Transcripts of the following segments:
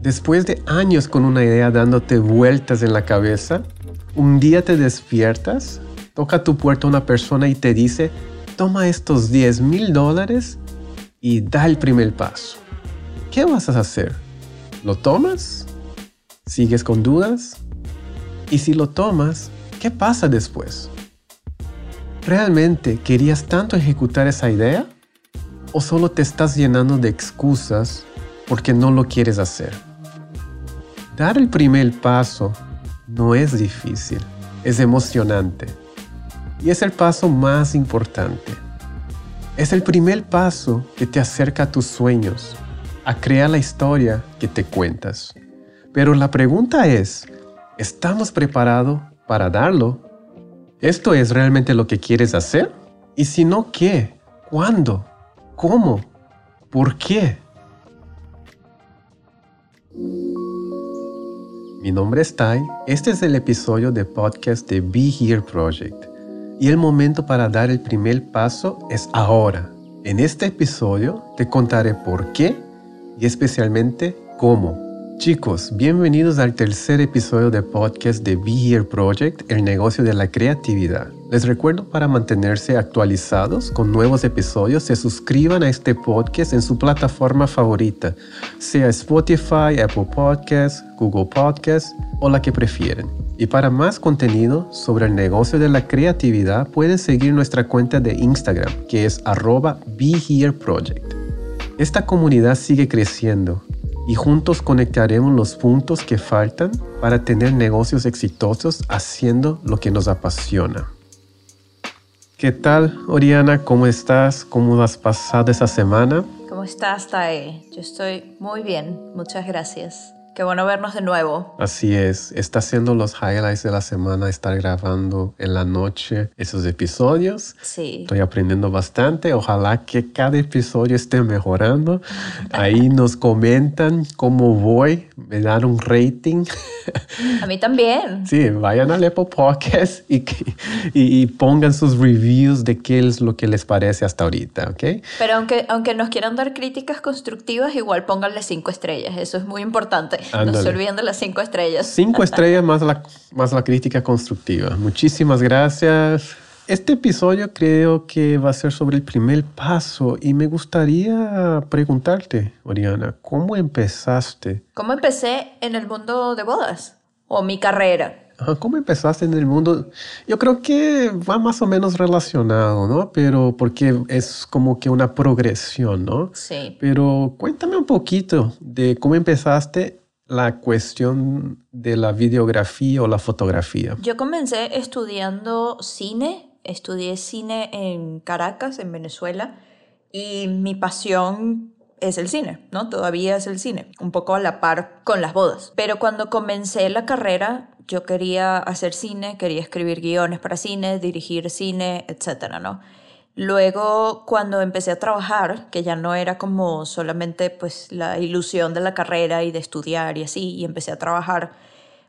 Después de años con una idea dándote vueltas en la cabeza, un día te despiertas, toca tu puerta una persona y te dice, toma estos 10 mil dólares y da el primer paso. ¿Qué vas a hacer? ¿Lo tomas? ¿Sigues con dudas? Y si lo tomas, ¿qué pasa después? ¿Realmente querías tanto ejecutar esa idea? ¿O solo te estás llenando de excusas porque no lo quieres hacer? Dar el primer paso no es difícil, es emocionante. Y es el paso más importante. Es el primer paso que te acerca a tus sueños, a crear la historia que te cuentas. Pero la pregunta es, ¿estamos preparados para darlo? ¿Esto es realmente lo que quieres hacer? Y si no, ¿qué? ¿Cuándo? ¿Cómo? ¿Por qué? Mi nombre es Tai, este es el episodio de podcast de Be Here Project y el momento para dar el primer paso es ahora. En este episodio te contaré por qué y especialmente cómo. Chicos, bienvenidos al tercer episodio de podcast de Be Here Project, el negocio de la creatividad. Les recuerdo para mantenerse actualizados con nuevos episodios, se suscriban a este podcast en su plataforma favorita, sea Spotify, Apple Podcasts, Google Podcasts o la que prefieren. Y para más contenido sobre el negocio de la creatividad, pueden seguir nuestra cuenta de Instagram, que es arroba BeHereProject. Esta comunidad sigue creciendo y juntos conectaremos los puntos que faltan para tener negocios exitosos haciendo lo que nos apasiona. ¿Qué tal, Oriana? ¿Cómo estás? ¿Cómo has pasado esa semana? ¿Cómo estás, Tae? Yo estoy muy bien, muchas gracias. Qué bueno vernos de nuevo. Así es, está haciendo los highlights de la semana, estar grabando en la noche esos episodios. Sí. Estoy aprendiendo bastante, ojalá que cada episodio esté mejorando. Ahí nos comentan cómo voy, me dan un rating. A mí también. Sí, vayan al Apple Podcast y, y, pongan sus reviews de qué es lo que les parece hasta ahorita, ¿ok? Pero aunque, aunque nos quieran dar críticas constructivas, igual pónganle cinco estrellas, eso es muy importante. No se olviden de las cinco estrellas. Cinco estrellas más la, más la crítica constructiva. Muchísimas gracias. Este episodio creo que va a ser sobre el primer paso y me gustaría preguntarte, Oriana, ¿cómo empezaste? ¿Cómo empecé en el mundo de bodas? ¿O mi carrera? ¿Cómo empezaste en el mundo? Yo creo que va más o menos relacionado, ¿no? Pero porque es como que una progresión, ¿no? Sí. Pero cuéntame un poquito de cómo empezaste la cuestión de la videografía o la fotografía? Yo comencé estudiando cine, estudié cine en Caracas, en Venezuela, y mi pasión es el cine, ¿no? Todavía es el cine, un poco a la par con las bodas. Pero cuando comencé la carrera, yo quería hacer cine, quería escribir guiones para cine, dirigir cine, etcétera, ¿no? Luego, cuando empecé a trabajar, que ya no era como solamente pues la ilusión de la carrera y de estudiar y así, y empecé a trabajar,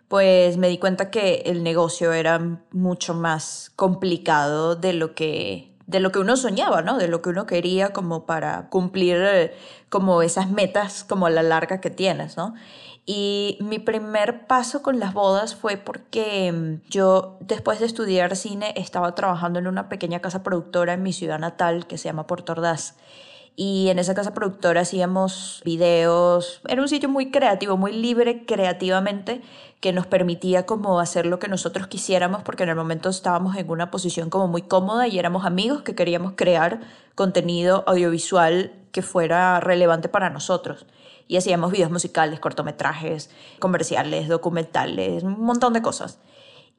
pues me di cuenta que el negocio era mucho más complicado de lo que de lo que uno soñaba, ¿no? De lo que uno quería como para cumplir eh, como esas metas como a la larga que tienes, ¿no? Y mi primer paso con las bodas fue porque mm, yo, después de estudiar cine, estaba trabajando en una pequeña casa productora en mi ciudad natal que se llama Puerto Ordaz. Y en esa casa productora hacíamos videos, era un sitio muy creativo, muy libre creativamente, que nos permitía como hacer lo que nosotros quisiéramos, porque en el momento estábamos en una posición como muy cómoda y éramos amigos que queríamos crear contenido audiovisual que fuera relevante para nosotros y hacíamos videos musicales, cortometrajes, comerciales, documentales, un montón de cosas.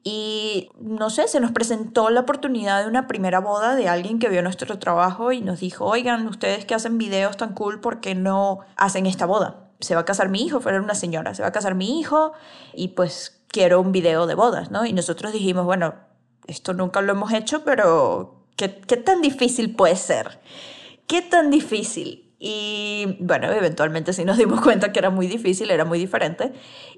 Y no sé, se nos presentó la oportunidad de una primera boda de alguien que vio nuestro trabajo y nos dijo, oigan, ustedes que hacen videos tan cool, ¿por qué no hacen esta boda? Se va a casar mi hijo, fue una señora, se va a casar mi hijo y pues quiero un video de bodas, ¿no? Y nosotros dijimos, bueno, esto nunca lo hemos hecho, pero ¿qué, qué tan difícil puede ser? ¿Qué tan difícil? Y bueno, eventualmente sí nos dimos cuenta que era muy difícil, era muy diferente.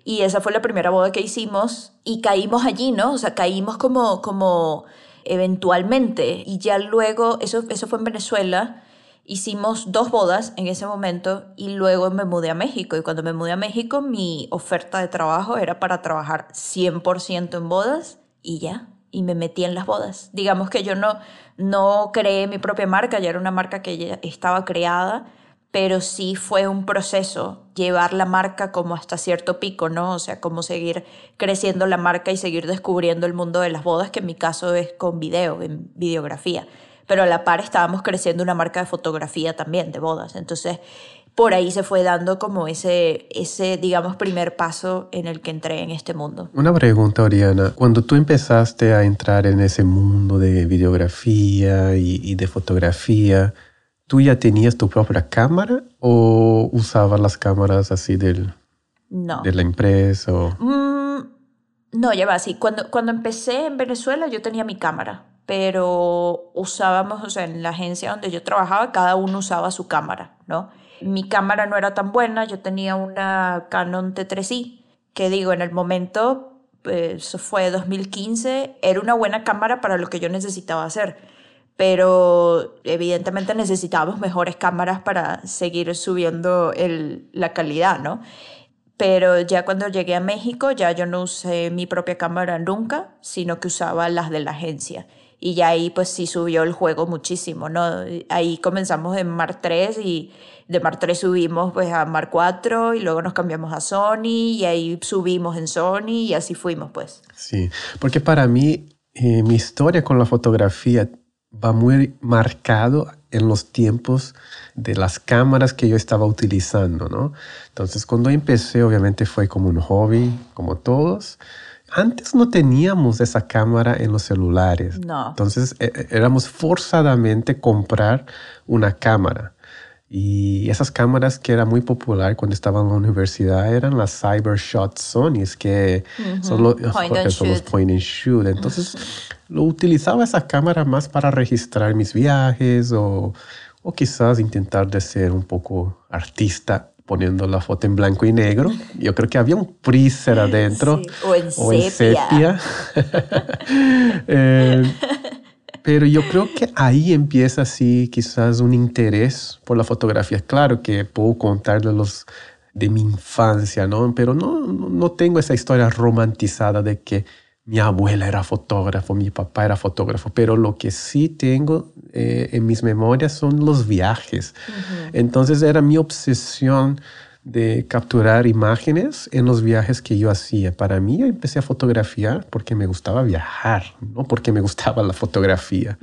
Y esa fue la primera boda que hicimos y caímos allí, ¿no? O sea, caímos como, como eventualmente. Y ya luego, eso, eso fue en Venezuela. Hicimos dos bodas en ese momento y luego me mudé a México. Y cuando me mudé a México, mi oferta de trabajo era para trabajar 100% en bodas y ya. Y me metí en las bodas. Digamos que yo no, no creé mi propia marca, ya era una marca que ya estaba creada pero sí fue un proceso llevar la marca como hasta cierto pico, ¿no? O sea, como seguir creciendo la marca y seguir descubriendo el mundo de las bodas, que en mi caso es con video, en videografía. Pero a la par estábamos creciendo una marca de fotografía también, de bodas. Entonces, por ahí se fue dando como ese, ese, digamos, primer paso en el que entré en este mundo. Una pregunta, Oriana. Cuando tú empezaste a entrar en ese mundo de videografía y, y de fotografía, ¿Tú ya tenías tu propia cámara o usabas las cámaras así del, de la empresa? Mm, no, ya va así. Cuando, cuando empecé en Venezuela yo tenía mi cámara, pero usábamos, o sea, en la agencia donde yo trabajaba, cada uno usaba su cámara, ¿no? Mi cámara no era tan buena, yo tenía una Canon T3i, que digo, en el momento, eso fue 2015, era una buena cámara para lo que yo necesitaba hacer pero evidentemente necesitábamos mejores cámaras para seguir subiendo el, la calidad, ¿no? Pero ya cuando llegué a México, ya yo no usé mi propia cámara nunca, sino que usaba las de la agencia. Y ya ahí pues sí subió el juego muchísimo, ¿no? Ahí comenzamos en Mark 3 y de Mark 3 subimos pues a Mark 4 y luego nos cambiamos a Sony y ahí subimos en Sony y así fuimos pues. Sí, porque para mí eh, mi historia con la fotografía va muy marcado en los tiempos de las cámaras que yo estaba utilizando, ¿no? Entonces, cuando empecé, obviamente fue como un hobby, como todos. Antes no teníamos esa cámara en los celulares. No. Entonces, e, e, éramos forzadamente comprar una cámara. Y esas cámaras que era muy popular cuando estaba en la universidad eran las Cybershot Sonys, que son, los, son los point and shoot. Entonces, lo utilizaba esa cámara más para registrar mis viajes o, o quizás intentar de ser un poco artista poniendo la foto en blanco y negro. Yo creo que había un freezer adentro. O en o sepia. Eh, pero yo creo que ahí empieza así quizás un interés por la fotografía. Claro que puedo contar de los de mi infancia, ¿no? Pero no, no tengo esa historia romantizada de que mi abuela era fotógrafo, mi papá era fotógrafo, pero lo que sí tengo eh, en mis memorias son los viajes. Entonces era mi obsesión de capturar imágenes en los viajes que yo hacía. Para mí yo empecé a fotografiar porque me gustaba viajar, no porque me gustaba la fotografía.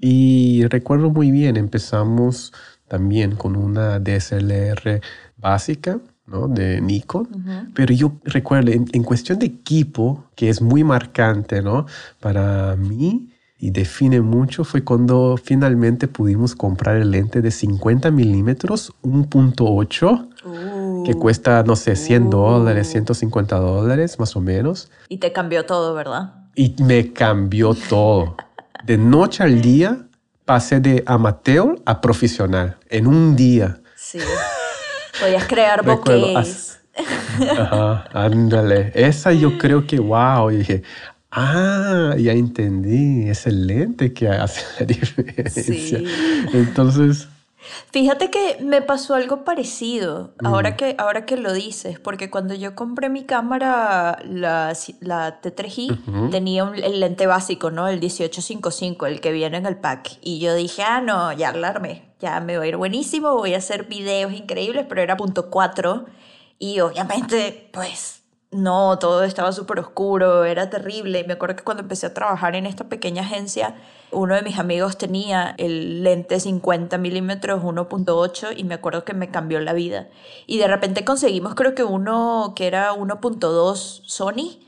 Y recuerdo muy bien, empezamos también con una DSLR básica ¿no? de Nikon, pero yo recuerdo en, cuestión de equipo, que es muy marcante ¿no? para mí y define mucho, fue cuando finalmente pudimos comprar el lente de 50 milímetros 1.8, que uh. cuesta, no sé, 100 dólares, 150 dólares más o menos. Y te cambió todo, ¿verdad? Y me cambió todo. De noche al día pasé de amateur a profesional en un día. Sí. Podías crear bokehs. Ajá, ándale. Esa yo creo que, wow, dije, ah, ya entendí, es el lente que hace la diferencia. Entonces... Fíjate que me pasó algo parecido, ahora, que, ahora que lo dices, porque cuando yo compré mi cámara, la, la T3i, tenía un, el lente básico, ¿no? El 1855, el que viene en el pack. Y yo dije, ah, no, ya alarmé ya me va a ir buenísimo, voy a hacer videos increíbles, pero era punto 4 y obviamente pues no, todo estaba súper oscuro, era terrible. Y me acuerdo que cuando empecé a trabajar en esta pequeña agencia, uno de mis amigos tenía el lente 50 milímetros 1.8 y me acuerdo que me cambió la vida. Y de repente conseguimos creo que uno que era 1.2 Sony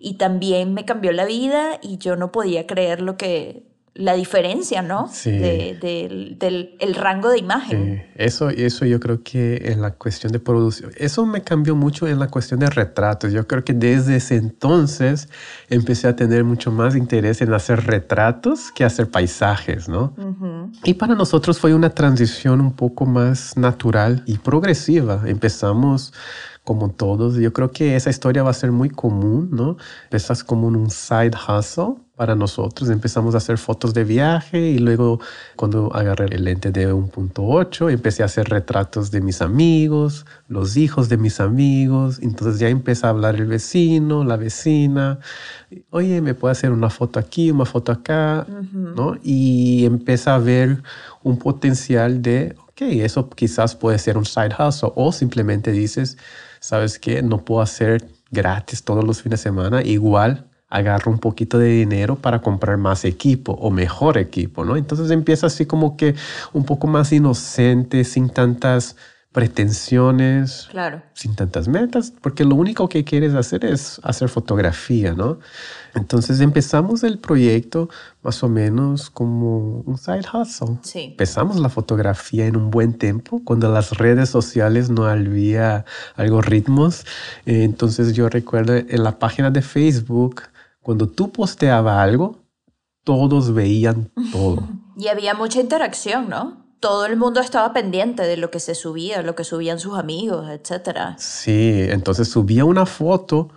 y también me cambió la vida y yo no podía creer lo que la diferencia, ¿no? Sí. del el rango de imagen. Sí. Eso, eso yo creo que en la cuestión de producción, eso me cambió mucho en la cuestión de retratos. Yo creo que desde ese entonces empecé a tener mucho más interés en hacer retratos que hacer paisajes, ¿no? Y para nosotros fue una transición un poco más natural y progresiva. Empezamos como todos. Yo creo que esa historia va a ser muy común, ¿no? Empezas como un side hustle para nosotros. Empezamos a hacer fotos de viaje y luego cuando agarré el lente de 1.8 empecé a hacer retratos de mis amigos, los hijos de mis amigos. Entonces ya empecé a hablar el vecino, la vecina. Oye, ¿me puede hacer una foto aquí, una foto acá? ¿no? Y empecé a ver un potencial de, ok, eso quizás puede ser un side hustle o simplemente dices, ¿sabes qué? No puedo hacer gratis todos los fines de semana. Igual agarro un poquito de dinero para comprar más equipo o mejor equipo, ¿no? Entonces empieza así como que un poco más inocente, sin tantas pretensiones, claro. sin tantas metas, porque lo único que quieres hacer es hacer fotografía, ¿no? Entonces empezamos el proyecto más o menos como un side hustle. Sí. Empezamos la fotografía en un buen tiempo, cuando las redes sociales no había algoritmos. Eh, entonces yo recuerdo en la página de Facebook, cuando tú posteabas algo, todos veían todo. Y había mucha interacción, ¿no? Todo el mundo estaba pendiente de lo que se subía, lo que subían sus amigos, etc. Sí, entonces subía una foto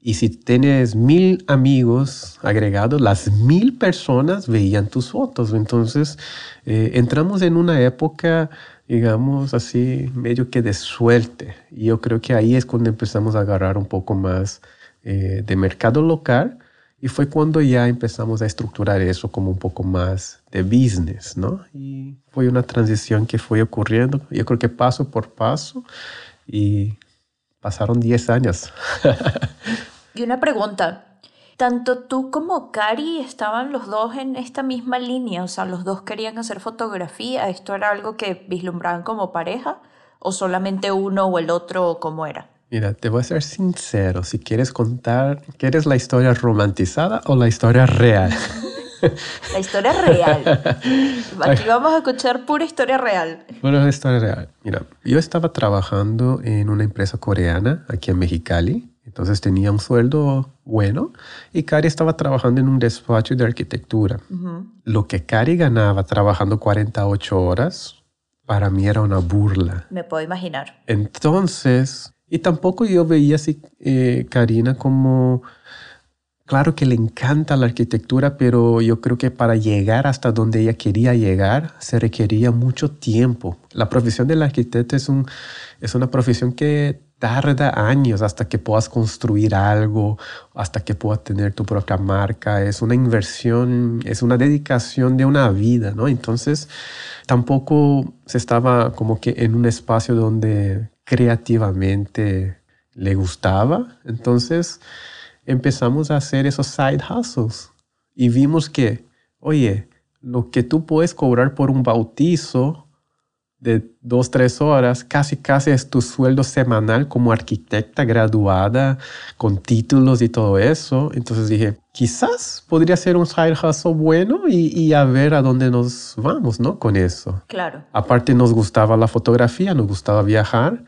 y si tienes mil amigos agregados, las mil personas veían tus fotos. Entonces eh, entramos en una época, digamos así, medio que de suerte. Y yo creo que ahí es cuando empezamos a agarrar un poco más eh, de mercado local y fue cuando ya empezamos a estructurar eso como un poco más de business, ¿no? Y fue una transición que fue ocurriendo, yo creo que paso por paso, y pasaron 10 años. y una pregunta, tanto tú como Cari estaban los dos en esta misma línea, o sea, los dos querían hacer fotografía, ¿esto era algo que vislumbraban como pareja o solamente uno o el otro como era? Mira, te voy a ser sincero, si quieres contar, ¿quieres la historia romantizada o la historia real? La historia real. Aquí vamos a escuchar pura historia real. Pura historia real. Mira, yo estaba trabajando en una empresa coreana aquí en Mexicali, entonces tenía un sueldo bueno y Cari estaba trabajando en un despacho de arquitectura. Lo que Cari ganaba trabajando 48 horas, para mí era una burla. Me puedo imaginar. Entonces, y tampoco yo veía así, eh, Karina, como, claro que le encanta la arquitectura, pero yo creo que para llegar hasta donde ella quería llegar se requería mucho tiempo. La profesión del arquitecto es, un, es una profesión que tarda años hasta que puedas construir algo, hasta que puedas tener tu propia marca. Es una inversión, es una dedicación de una vida, ¿no? Entonces, tampoco se estaba como que en un espacio donde creativamente le gustaba. Entonces empezamos a hacer esos side hustles y vimos que, oye, lo que tú puedes cobrar por un bautizo de dos, tres horas, casi casi es tu sueldo semanal como arquitecta graduada, con títulos y todo eso. Entonces dije, quizás podría ser un side hustle bueno y, y, a ver a dónde nos vamos, ¿no? Con eso. Claro. Aparte nos gustaba la fotografía, nos gustaba viajar.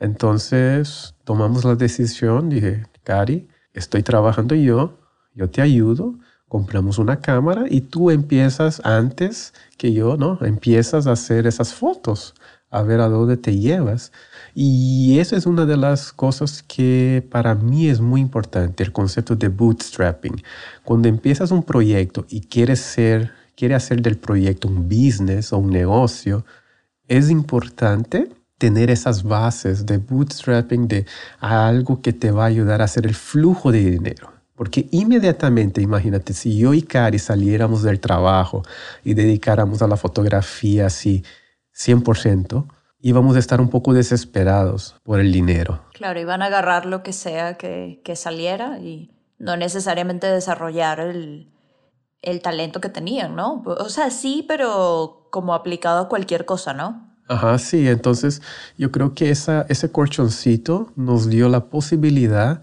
Entonces tomamos la decisión, dije, Cari, estoy trabajando yo, yo te ayudo, compramos una cámara y tú empiezas antes que yo, ¿no? Empiezas a hacer esas fotos, a ver a dónde te llevas. Y esa es una de las cosas que para mí es muy importante, el concepto de bootstrapping. Cuando empiezas un proyecto y quieres ser, quieres hacer del proyecto un business o un negocio, es importante tener esas bases de bootstrapping, de algo que te va a ayudar a hacer el flujo de dinero. Porque inmediatamente, imagínate, si yo y Cari saliéramos del trabajo y dedicáramos a la fotografía así 100%, íbamos a estar un poco desesperados por el dinero. Claro, iban a agarrar lo que sea que, que saliera y no necesariamente desarrollar el, el talento que tenían, ¿no? O sea, sí, pero como aplicado a cualquier cosa, ¿no? Ajá, sí, entonces yo creo que esa, ese colchoncito nos dio la posibilidad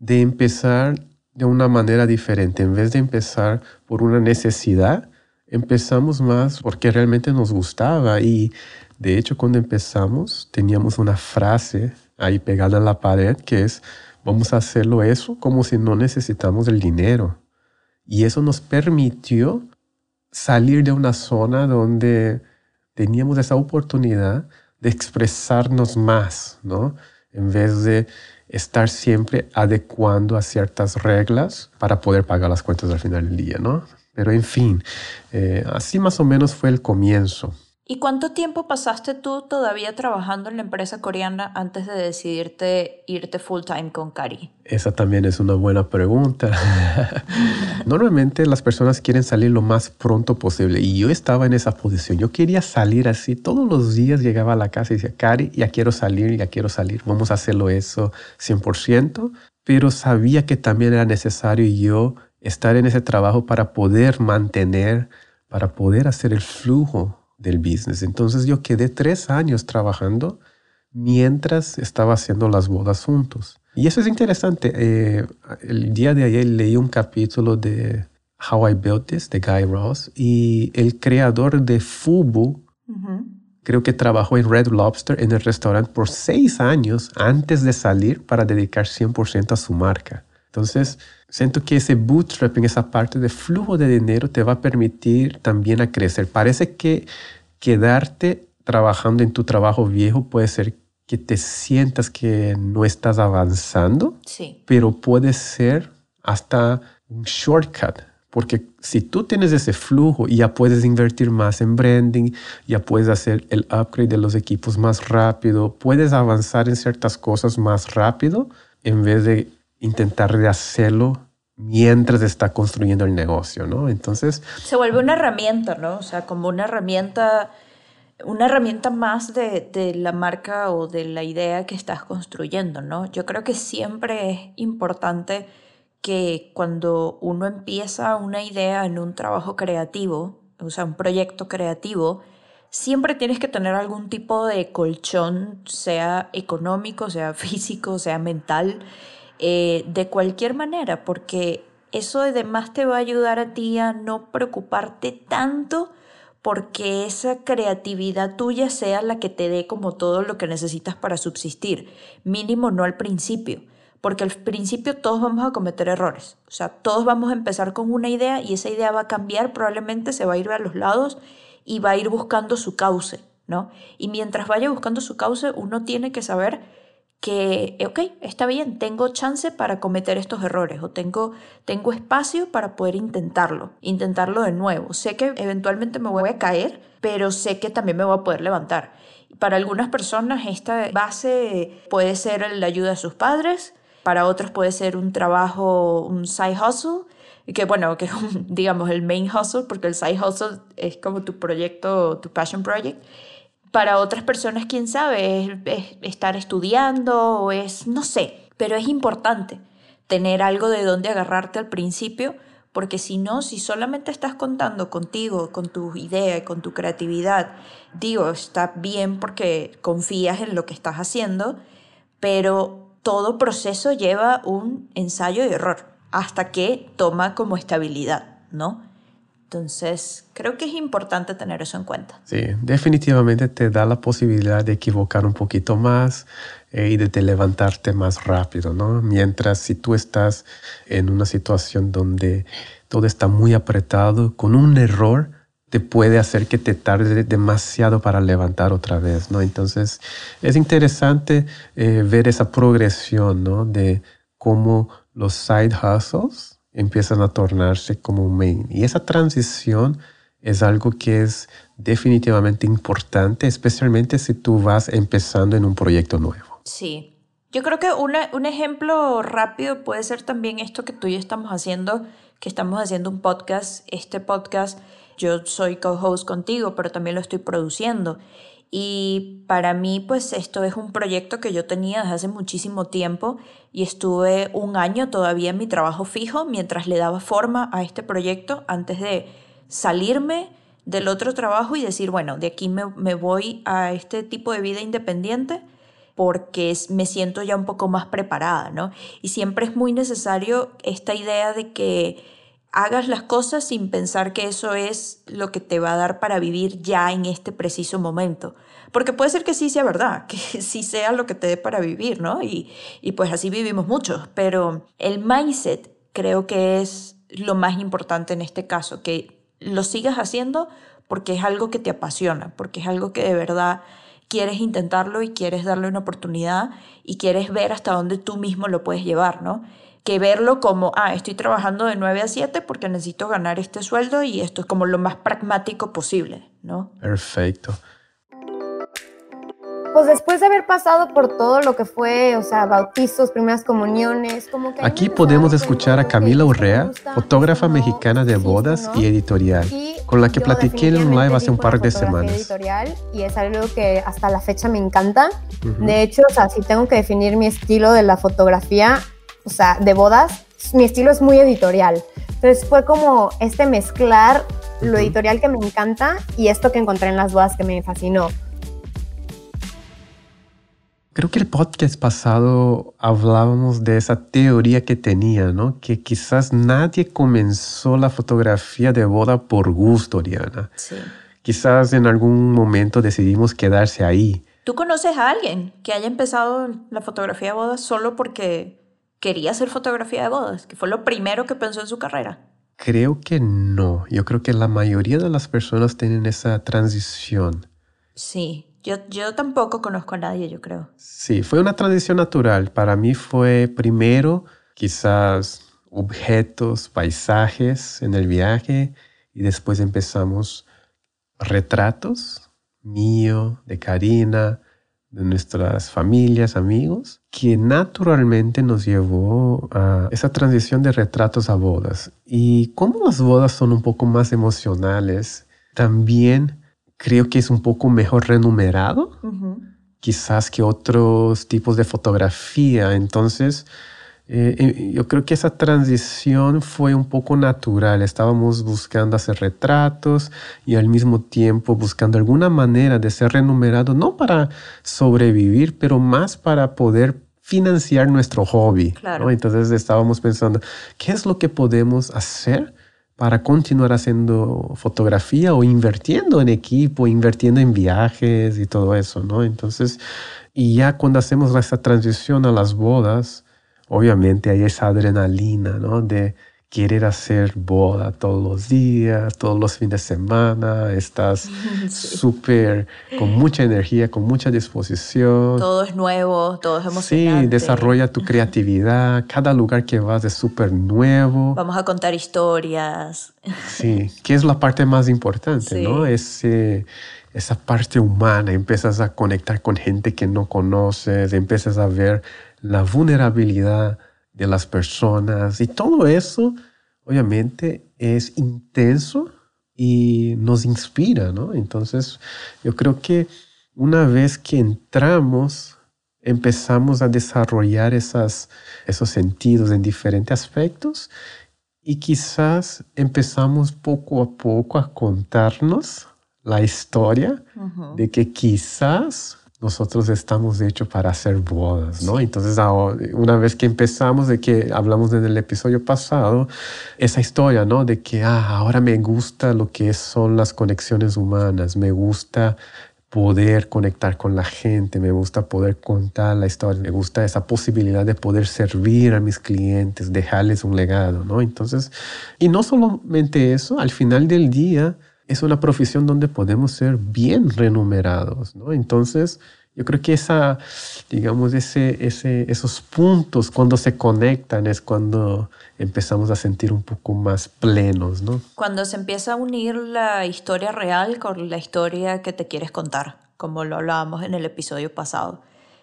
de empezar de una manera diferente. En vez de empezar por una necesidad, empezamos más porque realmente nos gustaba. Y de hecho, cuando empezamos, teníamos una frase ahí pegada en la pared que es, vamos a hacerlo eso como si no necesitamos el dinero. Y eso nos permitió salir de una zona donde teníamos esa oportunidad de expresarnos más, ¿no? en vez de estar siempre adecuando a ciertas reglas para poder pagar las cuentas al final del día, ¿no? Pero en fin, eh, así más o menos fue el comienzo. ¿Y cuánto tiempo pasaste tú todavía trabajando en la empresa coreana antes de decidirte irte full time con Cari? Esa también es una buena pregunta. Normalmente las personas quieren salir lo más pronto posible y yo estaba en esa posición. Yo quería salir así. Todos los días llegaba a la casa y decía, Cari, ya quiero salir, ya quiero salir. Vamos a hacerlo eso 100%. Pero sabía que también era necesario yo estar en ese trabajo para poder mantener, para poder hacer el flujo del business. Entonces yo quedé tres años trabajando mientras estaba haciendo las bodas juntos. Y eso es interesante. Eh, el día de ayer leí un capítulo de How I Built This de Guy Ross y el creador de Fubu creo que trabajó en Red Lobster en el restaurante por seis años antes de salir para dedicar 100% a su marca. Entonces, siento que ese bootstrapping, esa parte de flujo de dinero te va a permitir también a crecer. Parece que quedarte trabajando en tu trabajo viejo puede ser que te sientas que no estás avanzando, sí. pero puede ser hasta un shortcut. Porque si tú tienes ese flujo y ya puedes invertir más en branding, ya puedes hacer el upgrade de los equipos más rápido, puedes avanzar en ciertas cosas más rápido en vez de intentar de hacerlo mientras está construyendo el negocio, ¿no? Entonces... Se vuelve una herramienta, ¿no? O sea, como una herramienta, una herramienta más de, de, la marca o de la idea que estás construyendo, ¿no? Yo creo que siempre es importante que cuando uno empieza una idea en un trabajo creativo, o sea, un proyecto creativo, siempre tienes que tener algún tipo de colchón, sea económico, sea físico, sea mental, eh, de cualquier manera, porque eso además te va a ayudar a ti a no preocuparte tanto porque esa creatividad tuya sea la que te dé como todo lo que necesitas para subsistir, mínimo no al principio, porque al principio todos vamos a cometer errores, o sea, todos vamos a empezar con una idea y esa idea va a cambiar, probablemente se va a ir a los lados y va a ir buscando su cauce, ¿no? Y mientras vaya buscando su cauce, uno tiene que saber que, ok, está bien, tengo chance para cometer estos errores o tengo, tengo espacio para poder intentarlo, intentarlo de nuevo. Sé que eventualmente me voy a caer, pero sé que también me voy a poder levantar. Para algunas personas esta base puede ser la ayuda de sus padres, para otros puede ser un trabajo, un side hustle, que bueno, que es digamos el main hustle, porque el side hustle es como tu proyecto, tu passion project. Para otras personas, quién sabe, es, estar estudiando o es, no sé, pero es importante tener algo de donde agarrarte al principio, porque si no, si solamente estás contando contigo, con tu idea y con tu creatividad, digo, está bien porque confías en lo que estás haciendo, pero todo proceso lleva un ensayo y error hasta que toma como estabilidad, ¿no? Entonces, creo que es importante tener eso en cuenta. Sí, definitivamente te da la posibilidad de equivocar un poquito más eh, y de levantarte más rápido, ¿no? Mientras si tú estás en una situación donde todo está muy apretado, con un error te puede hacer que te tarde demasiado para levantar otra vez, ¿no? Entonces, es interesante eh, ver esa progresión, ¿no? De cómo los side hustles empiezan a tornarse como un main. Y esa transición es algo que es definitivamente importante, especialmente si tú vas empezando en un proyecto nuevo. Sí. Yo creo que un ejemplo rápido puede ser también esto que tú y yo estamos haciendo, que estamos haciendo un podcast. Este podcast, yo soy co-host contigo, pero también lo estoy produciendo. Y para mí, pues esto es un proyecto que yo tenía desde hace muchísimo tiempo y estuve un año todavía en mi trabajo fijo mientras le daba forma a este proyecto antes de salirme del otro trabajo y decir, bueno, de aquí me, me voy a este tipo de vida independiente porque me siento ya un poco más preparada, ¿no? Y siempre es muy necesario esta idea de que hagas las cosas sin pensar que eso es lo que te va a dar para vivir ya en este preciso momento. Porque puede ser que sí sea verdad, que sí sea lo que te dé para vivir, ¿no? Y, y pues así vivimos muchos, pero el mindset creo que es lo más importante en este caso, que lo sigas haciendo porque es algo que te apasiona, porque es algo que de verdad quieres intentarlo y quieres darle una oportunidad y quieres ver hasta dónde tú mismo lo puedes llevar, ¿no? Que verlo como, ah, estoy trabajando de 9 a 7 porque necesito ganar este sueldo y esto es como lo más pragmático posible, ¿no? Perfecto pues después de haber pasado por todo lo que fue, o sea, bautizos, primeras comuniones, como que... Aquí podemos escuchar a Camila Urrea, fotógrafa mexicana de bodas y editorial, con la que platiqué en un live hace un par de semanas. Editorial y es algo que hasta la fecha me encanta. De hecho, o sea, si tengo que definir mi estilo de la fotografía, o sea, de bodas, mi estilo es muy editorial. Entonces fue como este mezclar lo editorial que me encanta y esto que encontré en las bodas que me fascinó. Creo que el podcast pasado hablábamos de esa teoría que tenía, ¿no? Que quizás nadie comenzó la fotografía de boda por gusto, Diana. Sí. Quizás en algún momento decidimos quedarse ahí. ¿Tú conoces a alguien que haya empezado la fotografía de bodas solo porque quería hacer fotografía de bodas? Que fue lo primero que pensó en su carrera. Creo que no. Yo creo que la mayoría de las personas tienen esa transición. Sí, yo, yo tampoco conozco a nadie, yo creo. Sí, fue una transición natural. Para mí fue primero quizás objetos, paisajes en el viaje y después empezamos retratos mío, de Karina, de nuestras familias, amigos, que naturalmente nos llevó a esa transición de retratos a bodas. Y como las bodas son un poco más emocionales, también creo que es un poco mejor renumerado, quizás que otros tipos de fotografía. Entonces, eh, yo creo que esa transición fue un poco natural. Estábamos buscando hacer retratos y al mismo tiempo buscando alguna manera de ser renumerado, no para sobrevivir, pero más para poder financiar nuestro hobby. Entonces estábamos pensando, ¿qué es lo que podemos hacer? para continuar haciendo fotografía o invirtiendo en equipo, invirtiendo en viajes y todo eso, ¿no? Entonces, y ya cuando hacemos esa transición a las bodas, obviamente hay esa adrenalina, ¿no? De querer hacer boda todos los días, todos los fines de semana, estás súper con mucha energía, con mucha disposición. Todo es nuevo, todo es emocionante. Sí, desarrolla tu creatividad, cada lugar que vas es súper nuevo. Vamos a contar historias. Sí, que es la parte más importante, ¿no? Ese, esa parte humana, empiezas a conectar con gente que no conoces, empiezas a ver la vulnerabilidad de las personas y todo eso obviamente es intenso y nos inspira, ¿no? Entonces yo creo que una vez que entramos, empezamos a desarrollar esas, esos sentidos en diferentes aspectos y quizás empezamos poco a poco a contarnos la historia de que quizás nosotros estamos hechos para hacer bodas, ¿no? Entonces, una vez que empezamos, de que hablamos en el episodio pasado, esa historia, ¿no? De que, ah, ahora me gusta lo que son las conexiones humanas, me gusta poder conectar con la gente, me gusta poder contar la historia, me gusta esa posibilidad de poder servir a mis clientes, dejarles un legado, ¿no? Entonces, y no solamente eso, al final del día, es una profesión donde podemos ser bien renumerados, ¿no? Entonces, yo creo que esa, digamos, ese, ese, esos puntos cuando se conectan es cuando empezamos a sentir un poco más plenos, ¿no? Cuando se empieza a unir la historia real con la historia que te quieres contar, como lo hablábamos en el episodio pasado.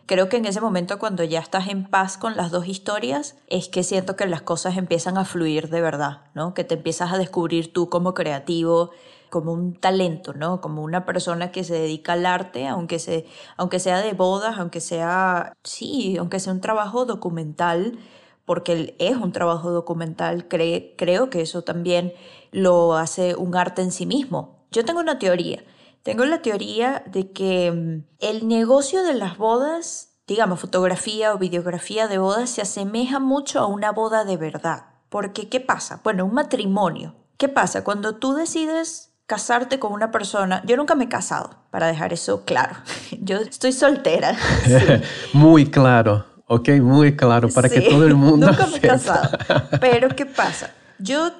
Creo que en ese momento cuando ya estás en paz con las dos historias, es que siento que las cosas empiezan a fluir de verdad, ¿no? Que te empiezas a descubrir tú como creativo, como un talento, ¿no? Como una persona que se dedica al arte, aunque, se, aunque sea de bodas, aunque sea, sí, aunque sea un trabajo documental, porque es un trabajo documental, creo que eso también lo hace un arte en sí mismo. Yo tengo una teoría. Tengo la teoría de que mm, el negocio de las bodas, digamos fotografía o videografía de bodas, se asemeja mucho a una boda de verdad. Porque, ¿qué pasa? Bueno, un matrimonio. ¿Qué pasa? Cuando tú decides casarte con una persona, yo nunca me he casado, para dejar eso claro. Yo estoy soltera. muy claro, ok, muy claro, para que todo el mundo... Nunca me he casado. Pero ¿qué pasa? Yo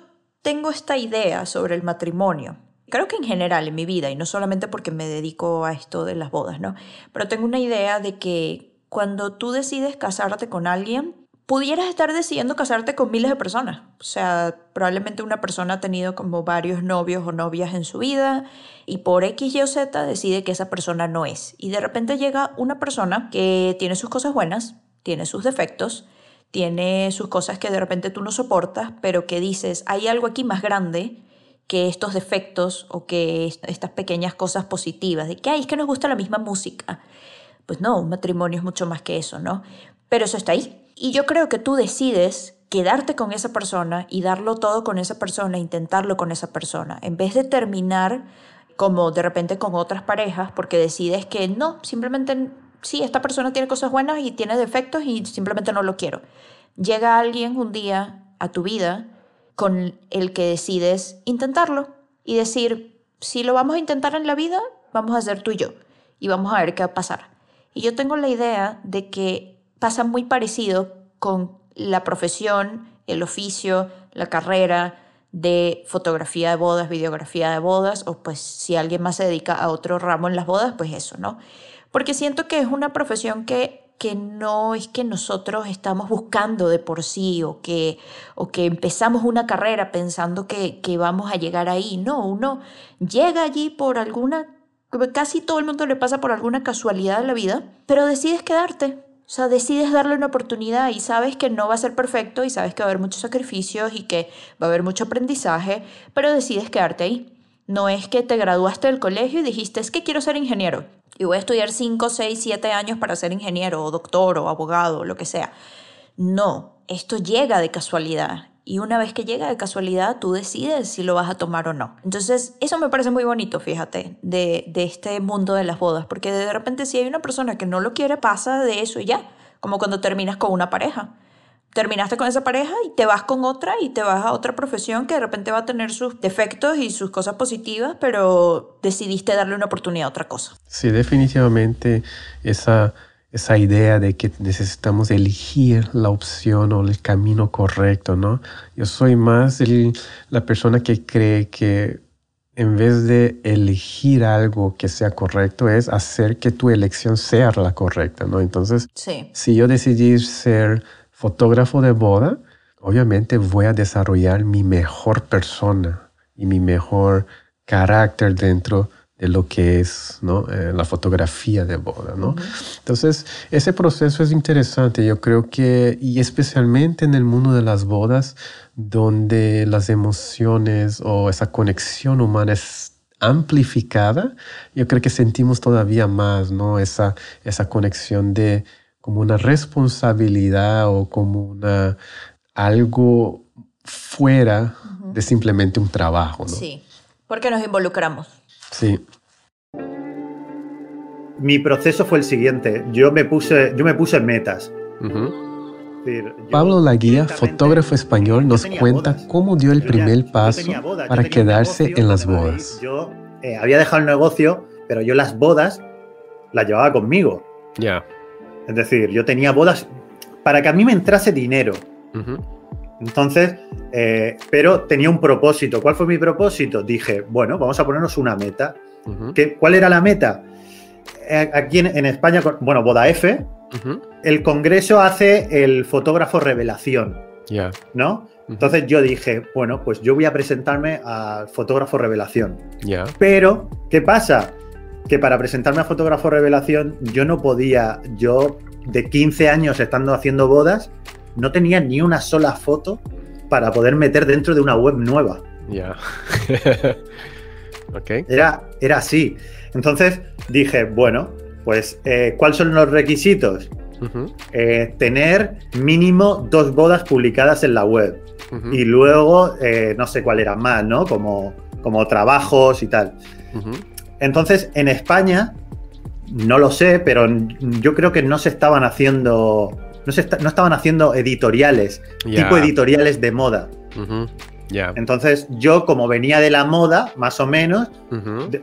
tengo esta idea sobre el matrimonio creo que en general en mi vida, y no solamente porque me dedico a esto de las bodas, ¿no? Pero tengo una idea de que cuando tú decides casarte con alguien, pudieras estar decidiendo casarte con miles de personas. O sea, probablemente una persona ha tenido como varios novios o novias en su vida y por X, Y o Z decide que esa persona no es. Y de repente llega una persona que tiene sus cosas buenas, tiene sus defectos, tiene sus cosas que de repente tú no soportas, pero que dices, hay algo aquí más grande que estos defectos o que estas pequeñas cosas positivas, de que, ay, es que nos gusta la misma música. Pues no, un matrimonio es mucho más que eso, ¿no? Pero eso está ahí. Y yo creo que tú decides quedarte con esa persona y darlo todo con esa persona, intentarlo con esa persona, en vez de terminar como de repente con otras parejas, porque decides que no, simplemente sí, esta persona tiene cosas buenas y tiene defectos y simplemente no lo quiero. Llega alguien un día a tu vida con el que decides intentarlo y decir, si lo vamos a intentar en la vida, vamos a ser tú y yo y vamos a ver qué va a pasar. Y yo tengo la idea de que pasa muy parecido con la profesión, el oficio, la carrera de fotografía de bodas, videografía de bodas, o pues si alguien más se dedica a otro ramo en las bodas, pues eso, ¿no? Porque siento que es una profesión que, que no es que nosotros estamos buscando de por sí o que, o que empezamos una carrera pensando que, que vamos a llegar ahí. No, uno llega allí por alguna, casi todo el mundo le pasa por alguna casualidad de la vida, pero decides quedarte o sea, decides darle una oportunidad y sabes que no va a ser perfecto y sabes que va a haber muchos sacrificios y que va a haber mucho aprendizaje, pero decides quedarte ahí. No es que te graduaste del colegio y dijiste, es que quiero ser ingeniero y voy a estudiar 5, 6, 7 años para ser ingeniero o doctor o abogado o lo que sea. No, esto llega de casualidad y una vez que llega de casualidad, tú decides si lo vas a tomar o no. Entonces, eso me parece muy bonito, fíjate, de, de este mundo de las bodas, porque de repente si hay una persona que no lo quiere, pasa de eso y ya, como cuando terminas con una pareja. Terminaste con esa pareja y te vas con otra y te vas a otra profesión que de repente va a tener sus defectos y sus cosas positivas, pero decidiste darle una oportunidad a otra cosa. Sí, definitivamente esa esa idea de que necesitamos elegir la opción o el camino correcto, ¿no? Yo soy más la persona que cree que en vez de elegir algo que sea correcto, es hacer que tu elección sea la correcta, ¿no? Entonces, si yo decidí ser fotógrafo de boda, obviamente voy a desarrollar mi mejor persona y mi mejor carácter dentro de lo que es ¿no? Eh, la fotografía de boda. ¿no? Entonces, ese proceso es interesante, yo creo que, y especialmente en el mundo de las bodas, donde las emociones o esa conexión humana es amplificada, yo creo que sentimos todavía más ¿no? esa, esa conexión de como una responsabilidad o como una, algo fuera de simplemente un trabajo. ¿no? Sí, porque nos involucramos. Sí. Mi proceso fue el siguiente. Yo me puse, yo me puse metas. Pablo Laguía, fotógrafo español, nos cuenta cómo dio el primer paso para quedarse en las bodas. Yo eh, había dejado el negocio, pero yo las bodas las llevaba conmigo. Ya. Es decir, yo tenía bodas para que a mí me entrase dinero. Entonces, eh, pero tenía un propósito. ¿Cuál fue mi propósito? Dije, bueno, vamos a ponernos una meta. ¿Cuál era la meta? Eh, aquí en, España, bueno, Boda F, el Congreso hace el fotógrafo revelación. Ya. ¿No? Entonces yo dije, bueno, pues yo voy a presentarme al fotógrafo revelación. Ya. Pero, ¿qué pasa? Que para presentarme a fotógrafo revelación yo no podía, yo de 15 años estando haciendo bodas, no tenía ni una sola foto para poder meter dentro de una web nueva. Ya. era, era así. Entonces dije, bueno, pues, eh, ¿cuáles son los requisitos? Eh, tener mínimo dos bodas publicadas en la web. Y luego, eh, no sé cuál era más, ¿no? Como, como trabajos y tal. Entonces, en España, no lo sé, pero yo creo que no se estaban haciendo no, estaban haciendo editoriales, tipo editoriales de moda. Entonces yo, como venía de la moda, más o menos,